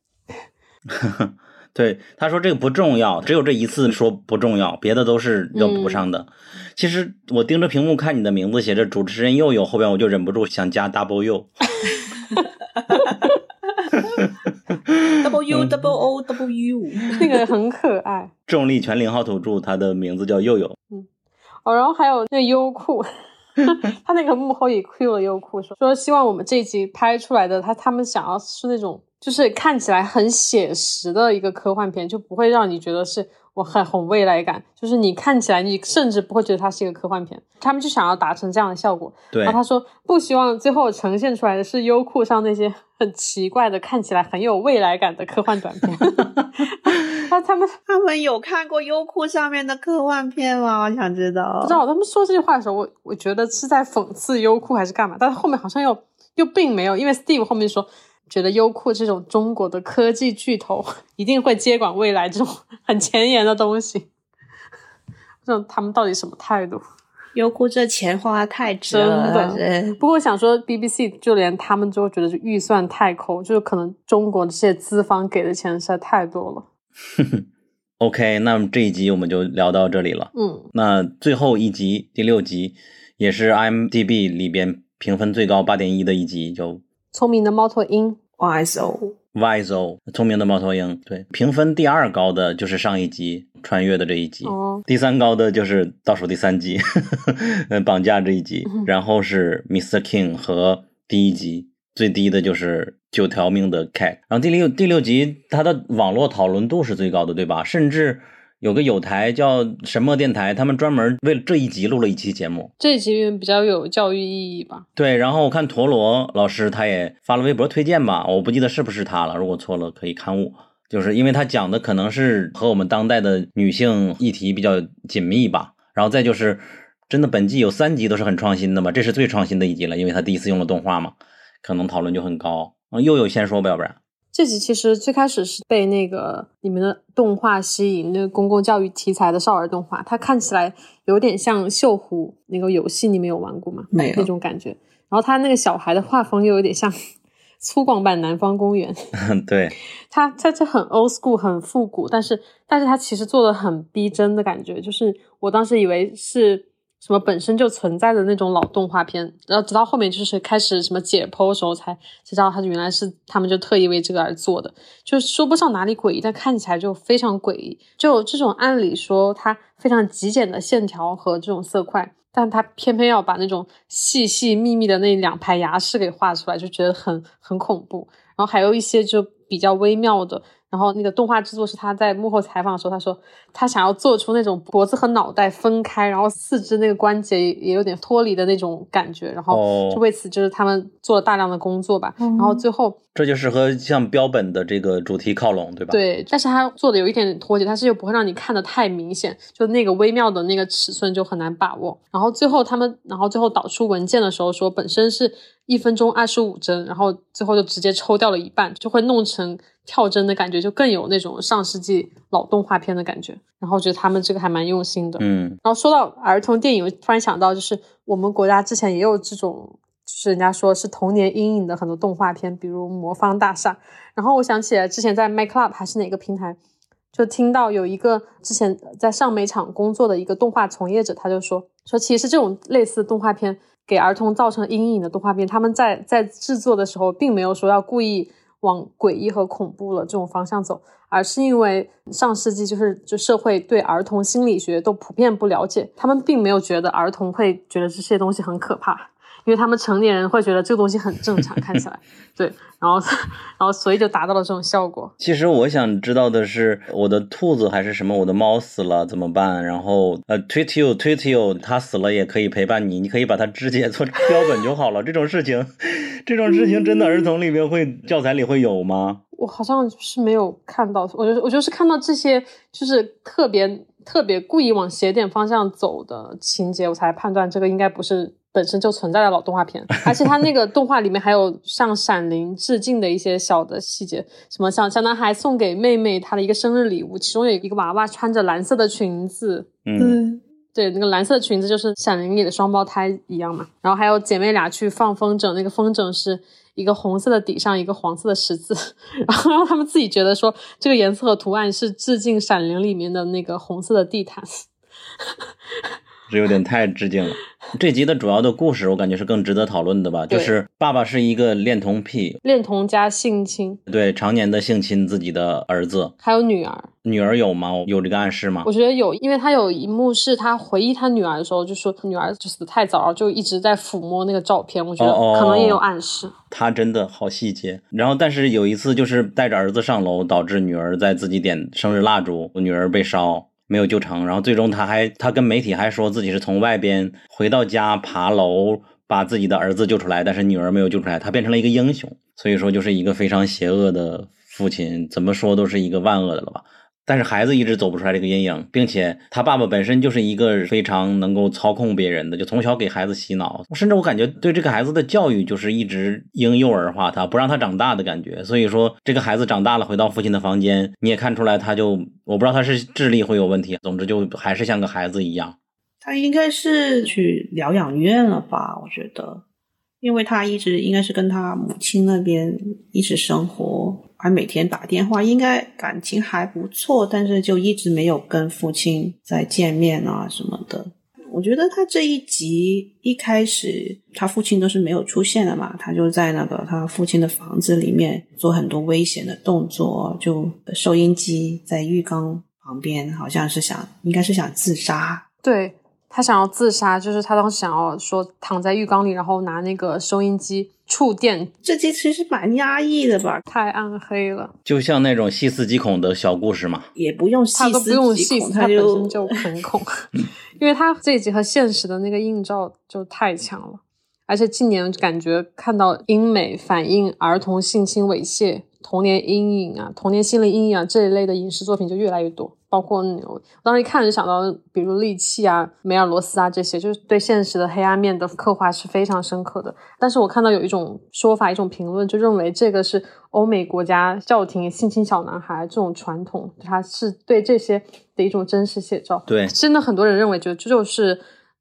对，他说这个不重要，只有这一次说不重要，别的都是要补上的。其实我盯着屏幕看你的名字写着主持人佑佑，后边我就忍不住想加 double 佑。double U double O double U，那个很可爱。重力全零号土著，他的名字叫佑佑。哦，然后还有那个优酷，他那个幕后也 Q 了优酷，说说希望我们这一集拍出来的，他他们想要是那种就是看起来很写实的一个科幻片，就不会让你觉得是我很很未来感，就是你看起来你甚至不会觉得它是一个科幻片，他们就想要达成这样的效果。对然后他说不希望最后呈现出来的是优酷上那些很奇怪的、看起来很有未来感的科幻短片。他他们他们有看过优酷上面的科幻片吗？我想知道。不知道他们说这句话的时候，我我觉得是在讽刺优酷还是干嘛？但是后面好像又又并没有，因为 Steve 后面说，觉得优酷这种中国的科技巨头一定会接管未来这种很前沿的东西。不知道他们到底什么态度？优酷这钱花太值了，真的不过我想说，BBC 就连他们都觉得这预算太抠，就是可能中国的这些资方给的钱实在太多了。OK，那么这一集我们就聊到这里了。嗯，那最后一集第六集也是 IMDB 里边评分最高八点一的一集，叫聪明的猫头鹰，YSO。Wise 聪明的猫头鹰。对，评分第二高的就是上一集穿越的这一集，哦，第三高的就是倒数第三集，呃，绑架这一集，然后是 Mr. King 和第一集，最低的就是九条命的 Cat。然后第六第六集它的网络讨论度是最高的，对吧？甚至有个有台叫什么电台，他们专门为了这一集录了一期节目。这一集比较有教育意义吧。对，然后我看陀螺老师他也发了微博推荐吧，我不记得是不是他了，如果错了可以刊物。就是因为他讲的可能是和我们当代的女性议题比较紧密吧，然后再就是真的本季有三集都是很创新的嘛，这是最创新的一集了，因为他第一次用了动画嘛，可能讨论就很高。啊，又有先说吧，要不然这集其实最开始是被那个里面的动画吸引，那个公共教育题材的少儿动画，它看起来有点像锈湖那个游戏，你们有玩过吗？没有那种感觉。然后他那个小孩的画风又有点像 粗犷版《南方公园》，对，它它这很 old school，很复古，但是但是他其实做的很逼真的感觉，就是我当时以为是什么本身就存在的那种老动画片，然后直到后面就是开始什么解剖的时候才才知道它原来是他们就特意为这个而做的，就说不上哪里诡异，但看起来就非常诡异。就这种按理说它非常极简的线条和这种色块。但它偏偏要把那种细细密密的那两排牙齿给画出来，就觉得很很恐怖。然后还有一些就比较微妙的然后那个动画制作是他在幕后采访的时候，他说他想要做出那种脖子和脑袋分开，然后四肢那个关节也有点脱离的那种感觉，然后就为此就是他们做了大量的工作吧，然后最后这就是和像标本的这个主题靠拢，对吧？对，但是他做的有一点点脱节，但是又不会让你看的太明显，就那个微妙的那个尺寸就很难把握。然后最后他们，然后最后导出文件的时候说，本身是一分钟二十五帧，然后最后就直接抽掉了一半，就会弄成。跳帧的感觉就更有那种上世纪老动画片的感觉，然后觉得他们这个还蛮用心的。嗯，然后说到儿童电影，我突然想到，就是我们国家之前也有这种，就是人家说是童年阴影的很多动画片，比如《魔方大厦》。然后我想起来之前在 MyClub 还是哪个平台，就听到有一个之前在上美厂工作的一个动画从业者，他就说说其实这种类似动画片给儿童造成阴影的动画片，他们在在制作的时候并没有说要故意。往诡异和恐怖了这种方向走，而是因为上世纪就是就社会对儿童心理学都普遍不了解，他们并没有觉得儿童会觉得这些东西很可怕。因为他们成年人会觉得这个东西很正常，看起来，对，然后，然后所以就达到了这种效果。其实我想知道的是，我的兔子还是什么，我的猫死了怎么办？然后，呃，Tweet you，Tweet you，它死了也可以陪伴你，你可以把它肢解做标本就好了。这种事情，这种事情真的儿童里面会教材里会有吗？我好像是没有看到，我就我就是看到这些就是特别特别故意往邪点方向走的情节，我才判断这个应该不是。本身就存在的老动画片，而且它那个动画里面还有向《闪灵》致敬的一些小的细节，什么像小男孩送给妹妹他的一个生日礼物，其中有一个娃娃穿着蓝色的裙子，嗯，对，那个蓝色的裙子就是《闪灵》里的双胞胎一样嘛。然后还有姐妹俩去放风筝，那个风筝是一个红色的底上一个黄色的十字，然后让他们自己觉得说这个颜色和图案是致敬《闪灵》里面的那个红色的地毯。这有点太致敬了。这集的主要的故事，我感觉是更值得讨论的吧。就是爸爸是一个恋童癖，恋童加性侵，对，常年的性侵自己的儿子，还有女儿。女儿有吗？有这个暗示吗？我觉得有，因为他有一幕是他回忆他女儿的时候，就说女儿就死的太早，然后就一直在抚摸那个照片。我觉得可能也有暗示。他真的好细节。然后，但是有一次就是带着儿子上楼，导致女儿在自己点生日蜡烛，女儿被烧。没有救成，然后最终他还他跟媒体还说自己是从外边回到家爬楼把自己的儿子救出来，但是女儿没有救出来，他变成了一个英雄，所以说就是一个非常邪恶的父亲，怎么说都是一个万恶的了吧。但是孩子一直走不出来这个阴影，并且他爸爸本身就是一个非常能够操控别人的，就从小给孩子洗脑，甚至我感觉对这个孩子的教育就是一直婴幼儿化他，不让他长大的感觉。所以说这个孩子长大了回到父亲的房间，你也看出来他就我不知道他是智力会有问题，总之就还是像个孩子一样。他应该是去疗养院了吧？我觉得，因为他一直应该是跟他母亲那边一直生活。还每天打电话，应该感情还不错，但是就一直没有跟父亲再见面啊什么的。我觉得他这一集一开始，他父亲都是没有出现的嘛，他就在那个他父亲的房子里面做很多危险的动作，就收音机在浴缸旁边，好像是想，应该是想自杀。对他想要自杀，就是他当时想要说躺在浴缸里，然后拿那个收音机。触电，这集其实蛮压抑的吧？太暗黑了，就像那种细思极恐的小故事嘛。也不用细思极恐，它本身就很恐，因为它这一集和现实的那个映照就太强了。而且近年感觉看到英美反映儿童性侵猥亵、童年阴影啊、童年心理阴影啊这一类的影视作品就越来越多。包括我当时一看就想到，比如利器啊、梅尔罗斯啊这些，就是对现实的黑暗面的刻画是非常深刻的。但是我看到有一种说法、一种评论，就认为这个是欧美国家教廷性侵小男孩这种传统，它是对这些的一种真实写照。对，真的很多人认为，觉得这就是。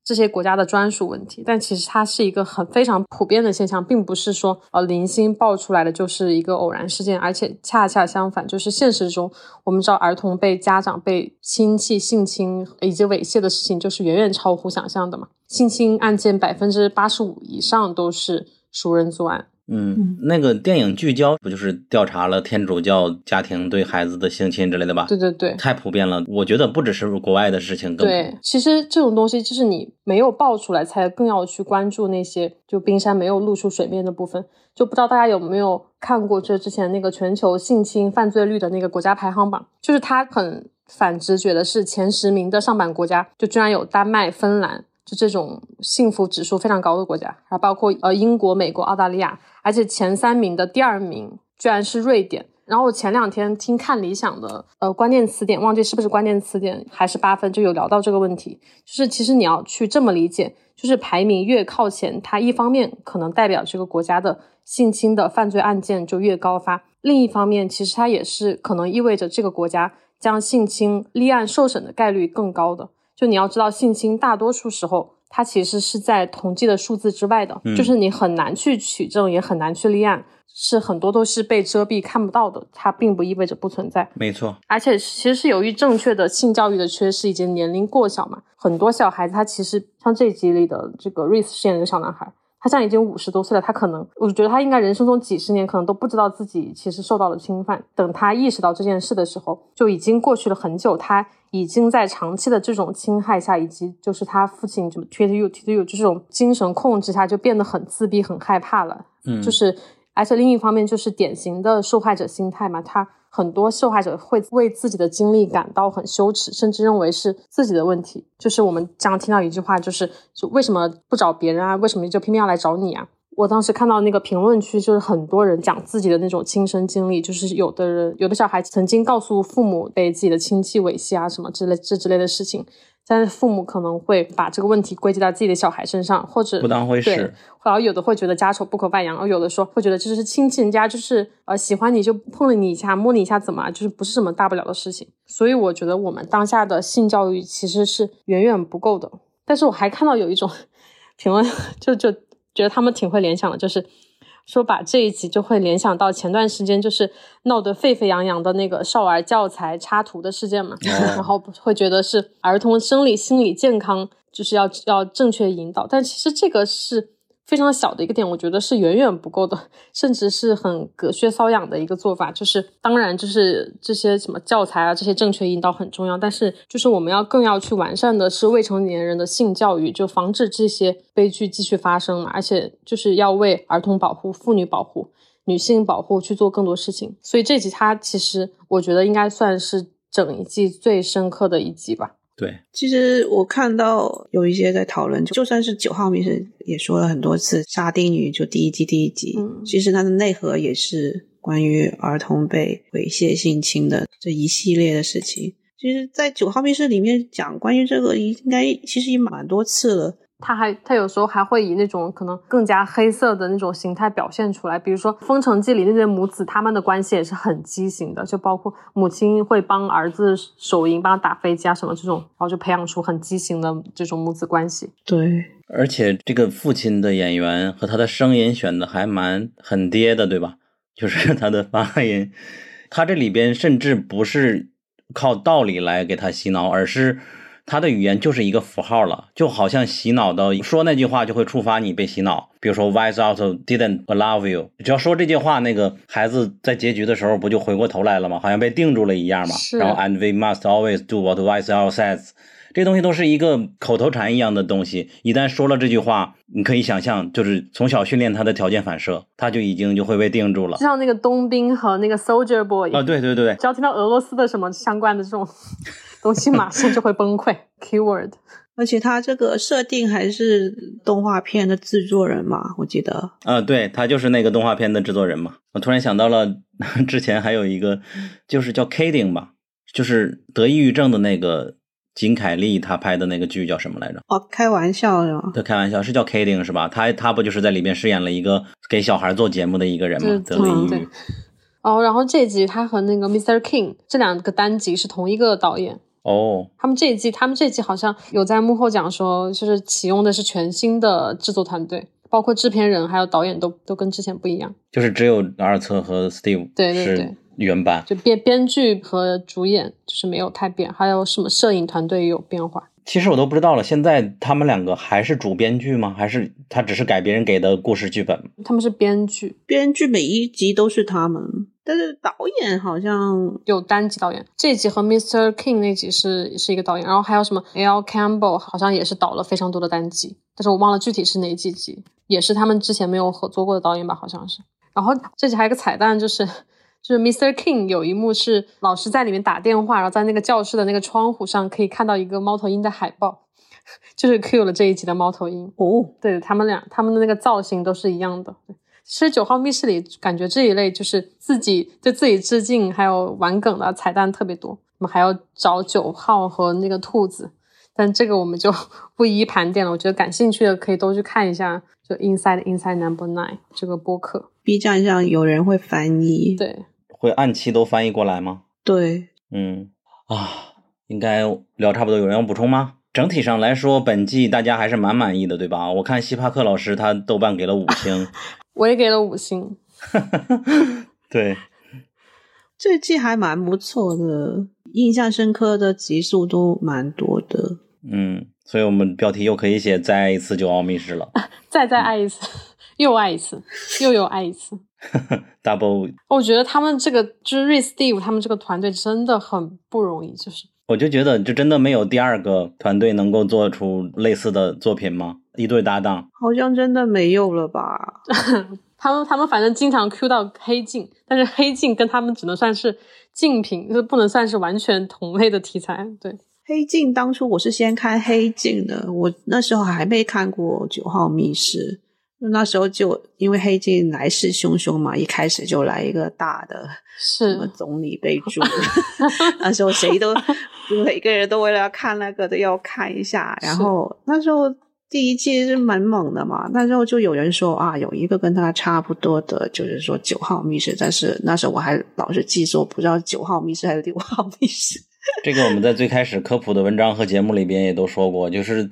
这些国家的专属问题，但其实它是一个很非常普遍的现象，并不是说呃零星爆出来的就是一个偶然事件，而且恰恰相反，就是现实中我们知道儿童被家长被亲戚性侵以及猥亵的事情，就是远远超乎想象的嘛。性侵案件百分之八十五以上都是熟人作案。嗯，那个电影聚焦不就是调查了天主教家庭对孩子的性侵之类的吧？对对对，太普遍了。我觉得不只是国外的事情，对，其实这种东西就是你没有爆出来，才更要去关注那些就冰山没有露出水面的部分。就不知道大家有没有看过这之前那个全球性侵犯罪率的那个国家排行榜，就是他很反直觉的是前十名的上榜国家就居然有丹麦、芬兰，就这种幸福指数非常高的国家，然后包括呃英国、美国、澳大利亚，而且前三名的第二名居然是瑞典。然后我前两天听看理想的呃关键词典，忘记是不是关键词典还是八分，就有聊到这个问题，就是其实你要去这么理解，就是排名越靠前，它一方面可能代表这个国家的性侵的犯罪案件就越高发，另一方面其实它也是可能意味着这个国家将性侵立案受审的概率更高的。就你要知道，性侵大多数时候它其实是在统计的数字之外的，就是你很难去取证，也很难去立案。是很多都是被遮蔽看不到的，它并不意味着不存在。没错，而且其实是由于正确的性教育的缺失以及年龄过小嘛，很多小孩子他其实像这集里的这个瑞斯饰演的小男孩，他现在已经五十多岁了，他可能我觉得他应该人生中几十年可能都不知道自己其实受到了侵犯。等他意识到这件事的时候，就已经过去了很久，他已经在长期的这种侵害下，以及就是他父亲怎么 treat you treat you 就这种精神控制下，就变得很自闭、很害怕了。嗯，就是。而且另一方面就是典型的受害者心态嘛，他很多受害者会为自己的经历感到很羞耻，甚至认为是自己的问题。就是我们经常听到一句话，就是就为什么不找别人啊？为什么就偏偏要来找你啊？我当时看到那个评论区，就是很多人讲自己的那种亲身经历，就是有的人有的小孩曾经告诉父母被自己的亲戚猥亵啊什么之类这之类的事情。但是父母可能会把这个问题归结到自己的小孩身上，或者不当回事。然后有的会觉得家丑不可外扬，而有的说会觉得这是亲戚人家就是呃喜欢你就碰了你一下摸你一下怎么就是不是什么大不了的事情。所以我觉得我们当下的性教育其实是远远不够的。但是我还看到有一种 评论，就就觉得他们挺会联想的，就是。说把这一集就会联想到前段时间就是闹得沸沸扬扬的那个少儿教材插图的事件嘛，然后会觉得是儿童生理心理健康就是要要正确引导，但其实这个是。非常小的一个点，我觉得是远远不够的，甚至是很隔靴搔痒的一个做法。就是当然，就是这些什么教材啊，这些正确引导很重要，但是就是我们要更要去完善的是未成年人的性教育，就防止这些悲剧继续发生嘛。而且就是要为儿童保护、妇女保护、女性保护去做更多事情。所以这集它其实我觉得应该算是整一季最深刻的一集吧。对，其实我看到有一些在讨论，就算是九号密室也说了很多次，沙丁鱼就第一季第一集，其实它的内核也是关于儿童被猥亵性侵的这一系列的事情。其实，在九号密室里面讲关于这个，应该其实也蛮多次了。他还他有时候还会以那种可能更加黑色的那种形态表现出来，比如说《封城记》里那对母子，他们的关系也是很畸形的，就包括母亲会帮儿子手淫、帮他打飞机啊什么这种，然后就培养出很畸形的这种母子关系。对，而且这个父亲的演员和他的声音选的还蛮很爹的，对吧？就是他的发音，他这里边甚至不是靠道理来给他洗脑，而是。他的语言就是一个符号了，就好像洗脑的说那句话就会触发你被洗脑。比如说，Wise out didn't love you，只要说这句话，那个孩子在结局的时候不就回过头来了吗？好像被定住了一样嘛。然后，And we must always do what Wise out says，这东西都是一个口头禅一样的东西。一旦说了这句话，你可以想象，就是从小训练他的条件反射，他就已经就会被定住了。就像那个冬兵和那个 Soldier Boy 啊，对对对，只要听到俄罗斯的什么相关的这种。东西马上就会崩溃。Keyword，而且他这个设定还是动画片的制作人嘛，我记得。啊，对他就是那个动画片的制作人嘛。我突然想到了，之前还有一个，就是叫 Kidding 吧，就是得抑郁症的那个金凯利他拍的那个剧叫什么来着？哦，开玩笑是吗？对，开玩笑是叫 Kidding 是吧？他他不就是在里边饰演了一个给小孩做节目的一个人吗？得了抑郁。哦，然后这集他和那个 Mr. King 这两个单集是同一个导演。哦，他们这一季，他们这一季好像有在幕后讲说，就是启用的是全新的制作团队，包括制片人还有导演都都跟之前不一样，就是只有阿尔策和 Steve 对对对。原版，就编编剧和主演就是没有太变，还有什么摄影团队也有变化。其实我都不知道了，现在他们两个还是主编剧吗？还是他只是改别人给的故事剧本？他们是编剧，编剧每一集都是他们。但是导演好像有单集导演，这集和 Mr. King 那集是是一个导演，然后还有什么 L Campbell 好像也是导了非常多的单集，但是我忘了具体是哪几集，也是他们之前没有合作过的导演吧，好像是。然后这集还有个彩蛋，就是就是 Mr. King 有一幕是老师在里面打电话，然后在那个教室的那个窗户上可以看到一个猫头鹰的海报，就是 Q 了这一集的猫头鹰。哦，对他们俩，他们的那个造型都是一样的。其实九号密室里感觉这一类就是自己对自己致敬，还有玩梗的彩蛋特别多。我们还要找九号和那个兔子，但这个我们就不一一盘点了。我觉得感兴趣的可以都去看一下，就 Inside Inside Number Nine 这个播客。B 站上有人会翻译，对，会按期都翻译过来吗？对，嗯啊，应该聊差不多，有人要补充吗？整体上来说，本季大家还是蛮满意的，对吧？我看希帕克老师他豆瓣给了五星，我也给了五星。对，这季还蛮不错的，印象深刻的集数都蛮多的。嗯，所以我们标题又可以写再 爱一次九奥秘室了再再爱一次，又爱一次，又又爱一次。double。我觉得他们这个就是 r e Steve 他们这个团队真的很不容易，就是我就觉得，就真的没有第二个团队能够做出类似的作品吗？一对搭档，好像真的没有了吧？他们他们反正经常 Q 到黑镜，但是黑镜跟他们只能算是竞品，就是不能算是完全同类的题材。对，黑镜当初我是先看黑镜的，我那时候还没看过九号密室，那时候就因为黑镜来势汹汹嘛，一开始就来一个大的什么是总理被 逐，那时候谁都 每个人都为了要看那个都要看一下，然后那时候。第一季是蛮猛的嘛，那时候就有人说啊，有一个跟他差不多的，就是说九号密室，但是那时候我还老是记错，不知道九号密室还是六号密室。这个我们在最开始科普的文章和节目里边也都说过，就是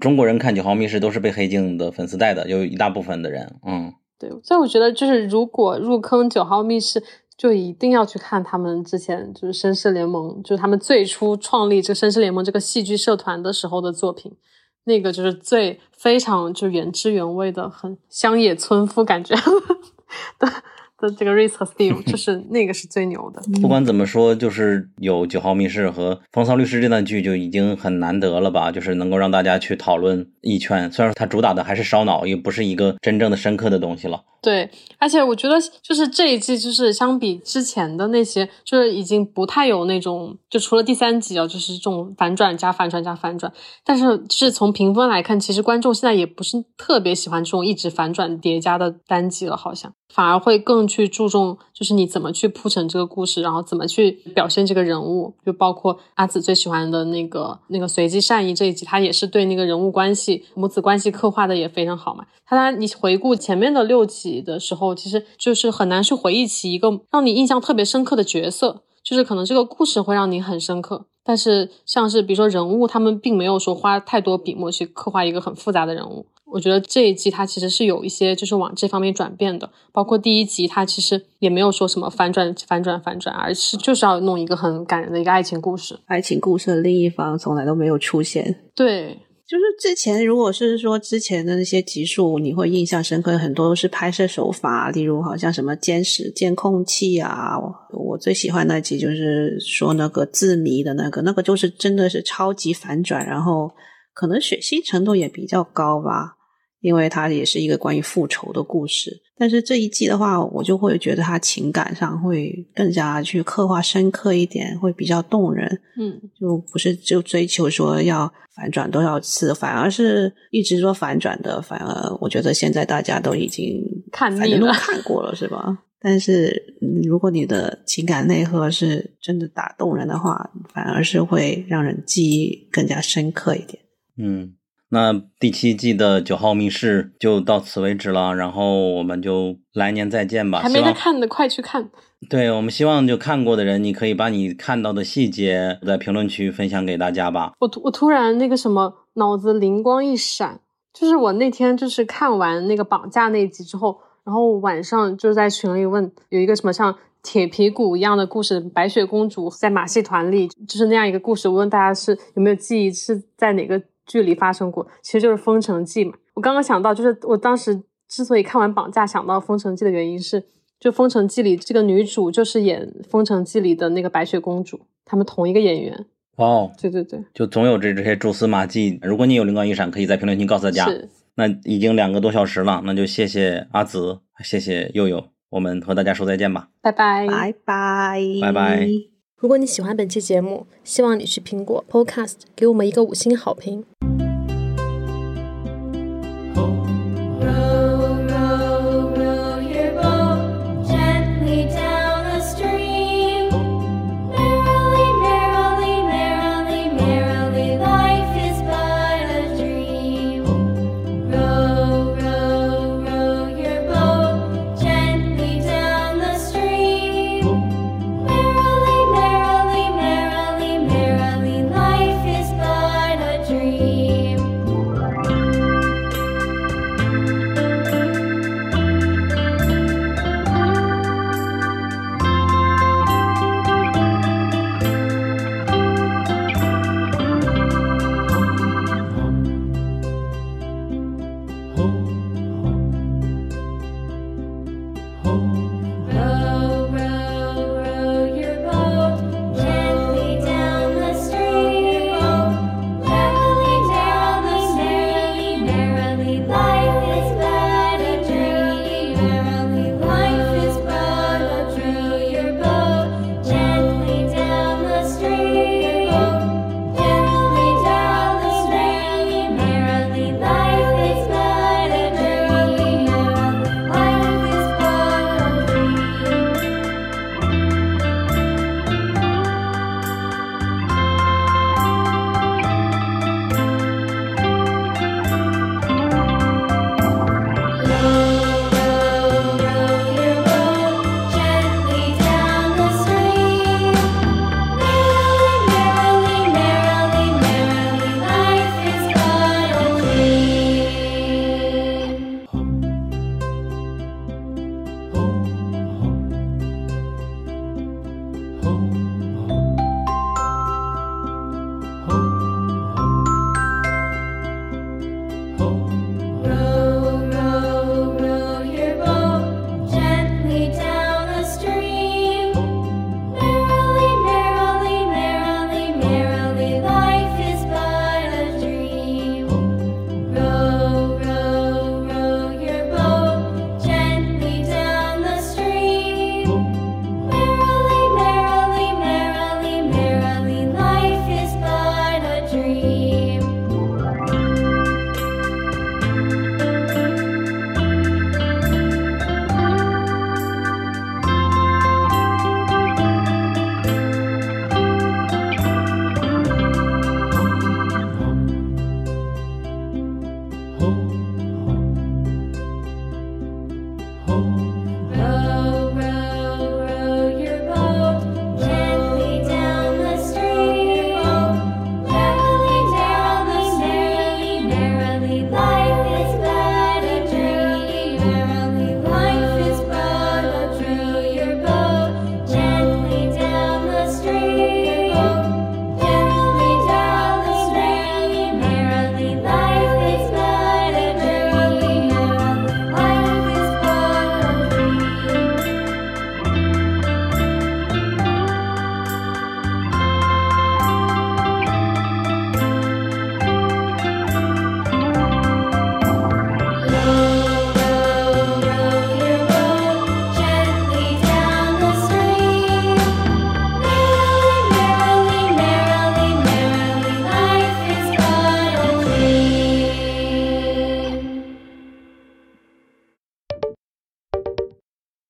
中国人看九号密室都是被黑镜的粉丝带的，有一大部分的人，嗯，对，所以我觉得就是如果入坑九号密室，就一定要去看他们之前就是绅士联盟，就是他们最初创立这绅士联盟这个戏剧社团的时候的作品。那个就是最非常就原汁原味的，很乡野村夫感觉的 的这个 Reese 和 Steve，就是那个是最牛的。不管怎么说，就是有九号密室和风骚律师这段剧就已经很难得了吧，就是能够让大家去讨论一圈。虽然说它主打的还是烧脑，也不是一个真正的深刻的东西了。对，而且我觉得就是这一季，就是相比之前的那些，就是已经不太有那种，就除了第三集啊，就是这种反转加反转加反转。但是是从评分来看，其实观众现在也不是特别喜欢这种一直反转叠加的单集了，好像反而会更去注重，就是你怎么去铺陈这个故事，然后怎么去表现这个人物，就包括阿紫最喜欢的那个那个随机善意这一集，他也是对那个人物关系、母子关系刻画的也非常好嘛。他你回顾前面的六集的时候，其实就是很难去回忆起一个让你印象特别深刻的角色，就是可能这个故事会让你很深刻，但是像是比如说人物，他们并没有说花太多笔墨去刻画一个很复杂的人物。我觉得这一季它其实是有一些就是往这方面转变的，包括第一集它其实也没有说什么反转、反转、反转，而是就是要弄一个很感人的一个爱情故事。爱情故事的另一方从来都没有出现。对，就是之前，如果是说之前的那些集数，你会印象深刻，很多都是拍摄手法，例如好像什么监视监控器啊。我最喜欢那集就是说那个字谜的那个，那个就是真的是超级反转，然后可能血腥程度也比较高吧，因为它也是一个关于复仇的故事。但是这一季的话，我就会觉得它情感上会更加去刻画深刻一点，会比较动人。嗯，就不是就追求说要反转多少次，反而是一直说反转的，反而我觉得现在大家都已经看反正都腻了。看过了，是吧？但是嗯如果你的情感内核是真的打动人的话，反而是会让人记忆更加深刻一点。嗯，那第七季的九号密室就到此为止了，然后我们就来年再见吧。还没在希望看的快去看。对我们希望就看过的人，你可以把你看到的细节在评论区分享给大家吧。我突我突然那个什么脑子灵光一闪，就是我那天就是看完那个绑架那一集之后，然后晚上就是在群里问有一个什么像铁皮鼓一样的故事，白雪公主在马戏团里就是那样一个故事，我问大家是有没有记忆是在哪个剧里发生过，其实就是《封城记》嘛。我刚刚想到，就是我当时之所以看完绑架想到《封城记》的原因是。就《封城记》里这个女主就是演《封城记》里的那个白雪公主，他们同一个演员。哇哦，对对对，就总有这这些蛛丝马迹。如果你有灵光一闪，可以在评论区告诉大家。是。那已经两个多小时了，那就谢谢阿紫，谢谢佑佑。我们和大家说再见吧，拜拜，拜拜，拜拜。如果你喜欢本期节目，希望你去苹果 Podcast 给我们一个五星好评。